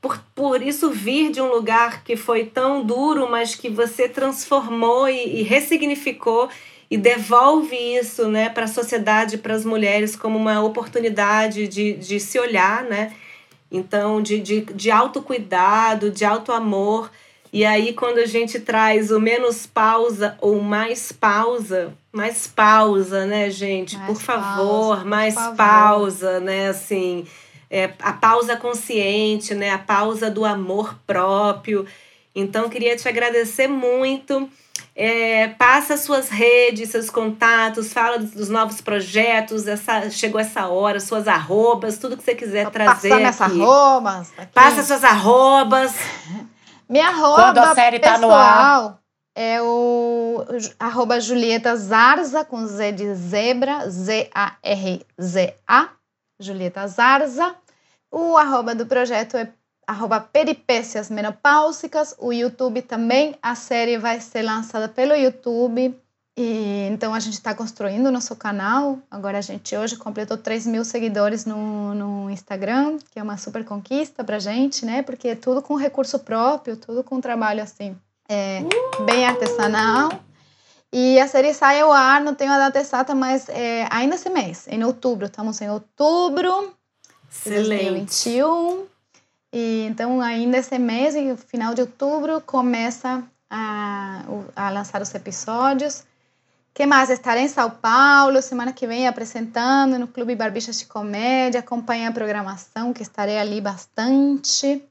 B: por, por isso vir de um lugar que foi tão duro, mas que você transformou e, e ressignificou e devolve isso né, para a sociedade, para as mulheres, como uma oportunidade de, de se olhar, né? Então, de, de, de autocuidado, de auto-amor. E aí, quando a gente traz o menos pausa ou mais pausa, mais pausa, né, gente? Mais por favor, pausa, mais por favor. pausa, né? Assim, é, a pausa consciente, né? A pausa do amor próprio. Então, queria te agradecer muito. É, passa suas redes, seus contatos, fala dos novos projetos, essa, chegou essa hora, suas arrobas, tudo que você quiser Tô trazer. Passa minhas
D: arrobas.
B: Aqui. Passa suas arrobas.
D: Minha arroba Quando a série pessoal tá no ar. é o arroba Julieta Zarza, com Z de zebra, Z-A-R-Z-A, Julieta Zarza. O arroba do projeto é arroba peripécias menopáusicas, o YouTube também, a série vai ser lançada pelo YouTube, e então a gente está construindo o nosso canal, agora a gente hoje completou 3 mil seguidores no, no Instagram, que é uma super conquista pra gente, né, porque é tudo com recurso próprio, tudo com trabalho assim, é, bem artesanal. E a série sai ao ar, não tenho a data exata, mas é, ainda esse mês, em outubro. Estamos em outubro Excelente. de 2021. E, então, ainda esse mês, no final de outubro, começa a, a lançar os episódios. que mais? Estarei em São Paulo semana que vem apresentando no Clube Barbixas de Comédia. Acompanhe a programação, que estarei ali bastante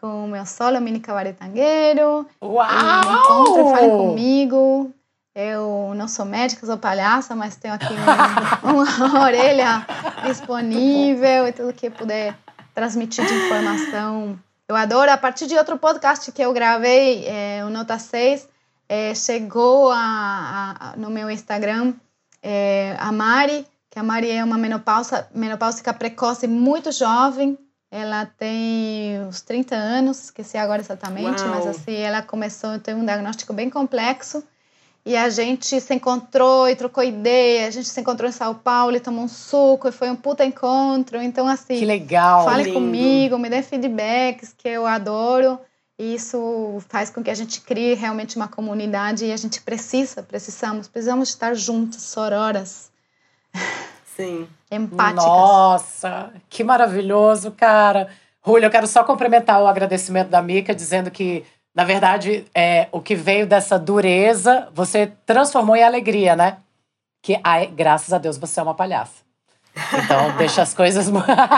D: com o meu solo Mini Cabaretangueiro.
A: Uau!
D: Encontre, fale comigo. Eu não sou médica, sou palhaça, mas tenho aqui uma, uma orelha disponível e tudo que puder transmitir de informação. Eu adoro. A partir de outro podcast que eu gravei, é, o Nota 6, é, chegou a, a, no meu Instagram é, a Mari, que a Mari é uma menopausa, menopáusica precoce muito jovem. Ela tem uns 30 anos, esqueci agora exatamente, Uau. mas assim, ela começou, tem um diagnóstico bem complexo e a gente se encontrou e trocou ideia. A gente se encontrou em São Paulo e tomou um suco e foi um puta encontro. Então, assim.
A: Que legal!
D: Fale
A: lindo.
D: comigo, me dê feedbacks, que eu adoro. E isso faz com que a gente crie realmente uma comunidade e a gente precisa, precisamos, precisamos estar juntos, sororas.
B: Sim.
D: Empáticas.
A: Nossa, que maravilhoso, cara. Julio, eu quero só complementar o agradecimento da Mica, dizendo que na verdade, é, o que veio dessa dureza, você transformou em alegria, né? Que, ai, graças a Deus, você é uma palhaça. Então, deixa as coisas.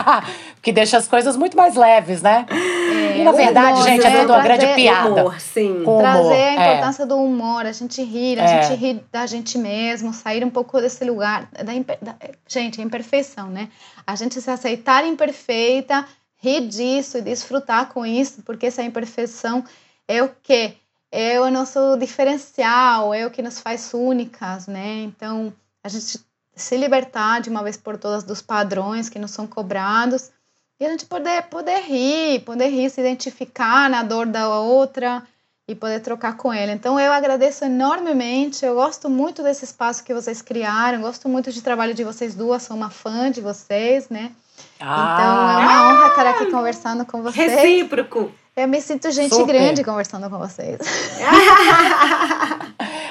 A: que deixa as coisas muito mais leves, né? É, e na verdade, humor, gente, é tudo uma grande piada.
B: Humor, sim.
D: Com trazer humor, a é. importância é. do humor, a gente rir, a é. gente rir da gente mesmo, sair um pouco desse lugar. Da, da, gente, a imperfeição, né? A gente se aceitar imperfeita, rir disso e desfrutar com isso, porque essa imperfeição é o que é o nosso diferencial, é o que nos faz únicas, né? Então, a gente se libertar de uma vez por todas dos padrões que nos são cobrados e a gente poder poder rir, poder rir, se identificar na dor da outra e poder trocar com ele. Então eu agradeço enormemente, eu gosto muito desse espaço que vocês criaram, gosto muito do trabalho de vocês duas, sou uma fã de vocês, né? Ah, então é uma honra estar aqui conversando com vocês.
B: Recíproco.
D: Eu me sinto gente Super. grande conversando com vocês.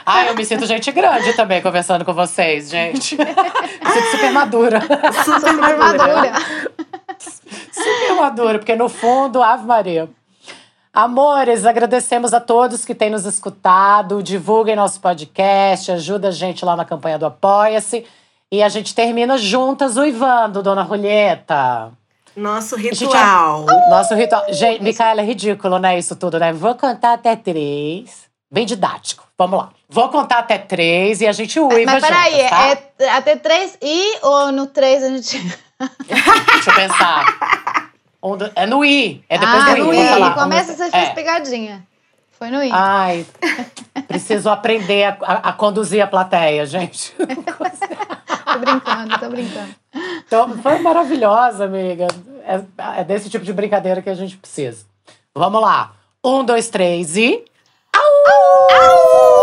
A: ah, eu me sinto gente grande também conversando com vocês, gente. me sinto super madura.
D: Super madura.
A: super madura, porque no fundo, Ave Maria. Amores, agradecemos a todos que têm nos escutado. Divulguem nosso podcast, ajuda a gente lá na campanha do Apoia-se. E a gente termina juntas uivando, dona Julieta.
B: Nosso ritual.
A: Gente, nosso ritual. Gente, Micaela, é ridículo, né? Isso tudo, né? Vou contar até três. Bem didático. Vamos lá. Vou contar até três e a gente uiva
D: Mas peraí, tá? é até três e ou no três a gente.
A: Deixa eu pensar. Um do... É no I. É depois
D: ah,
A: do I.
D: no I. Começa, você fez é. pegadinha. Foi no I.
A: Ai, preciso aprender a, a, a conduzir a plateia, gente.
D: tô brincando, tô brincando.
A: Então, foi maravilhosa, amiga. É, é, desse tipo de brincadeira que a gente precisa. Vamos lá. Um, dois, três e. Au! Au!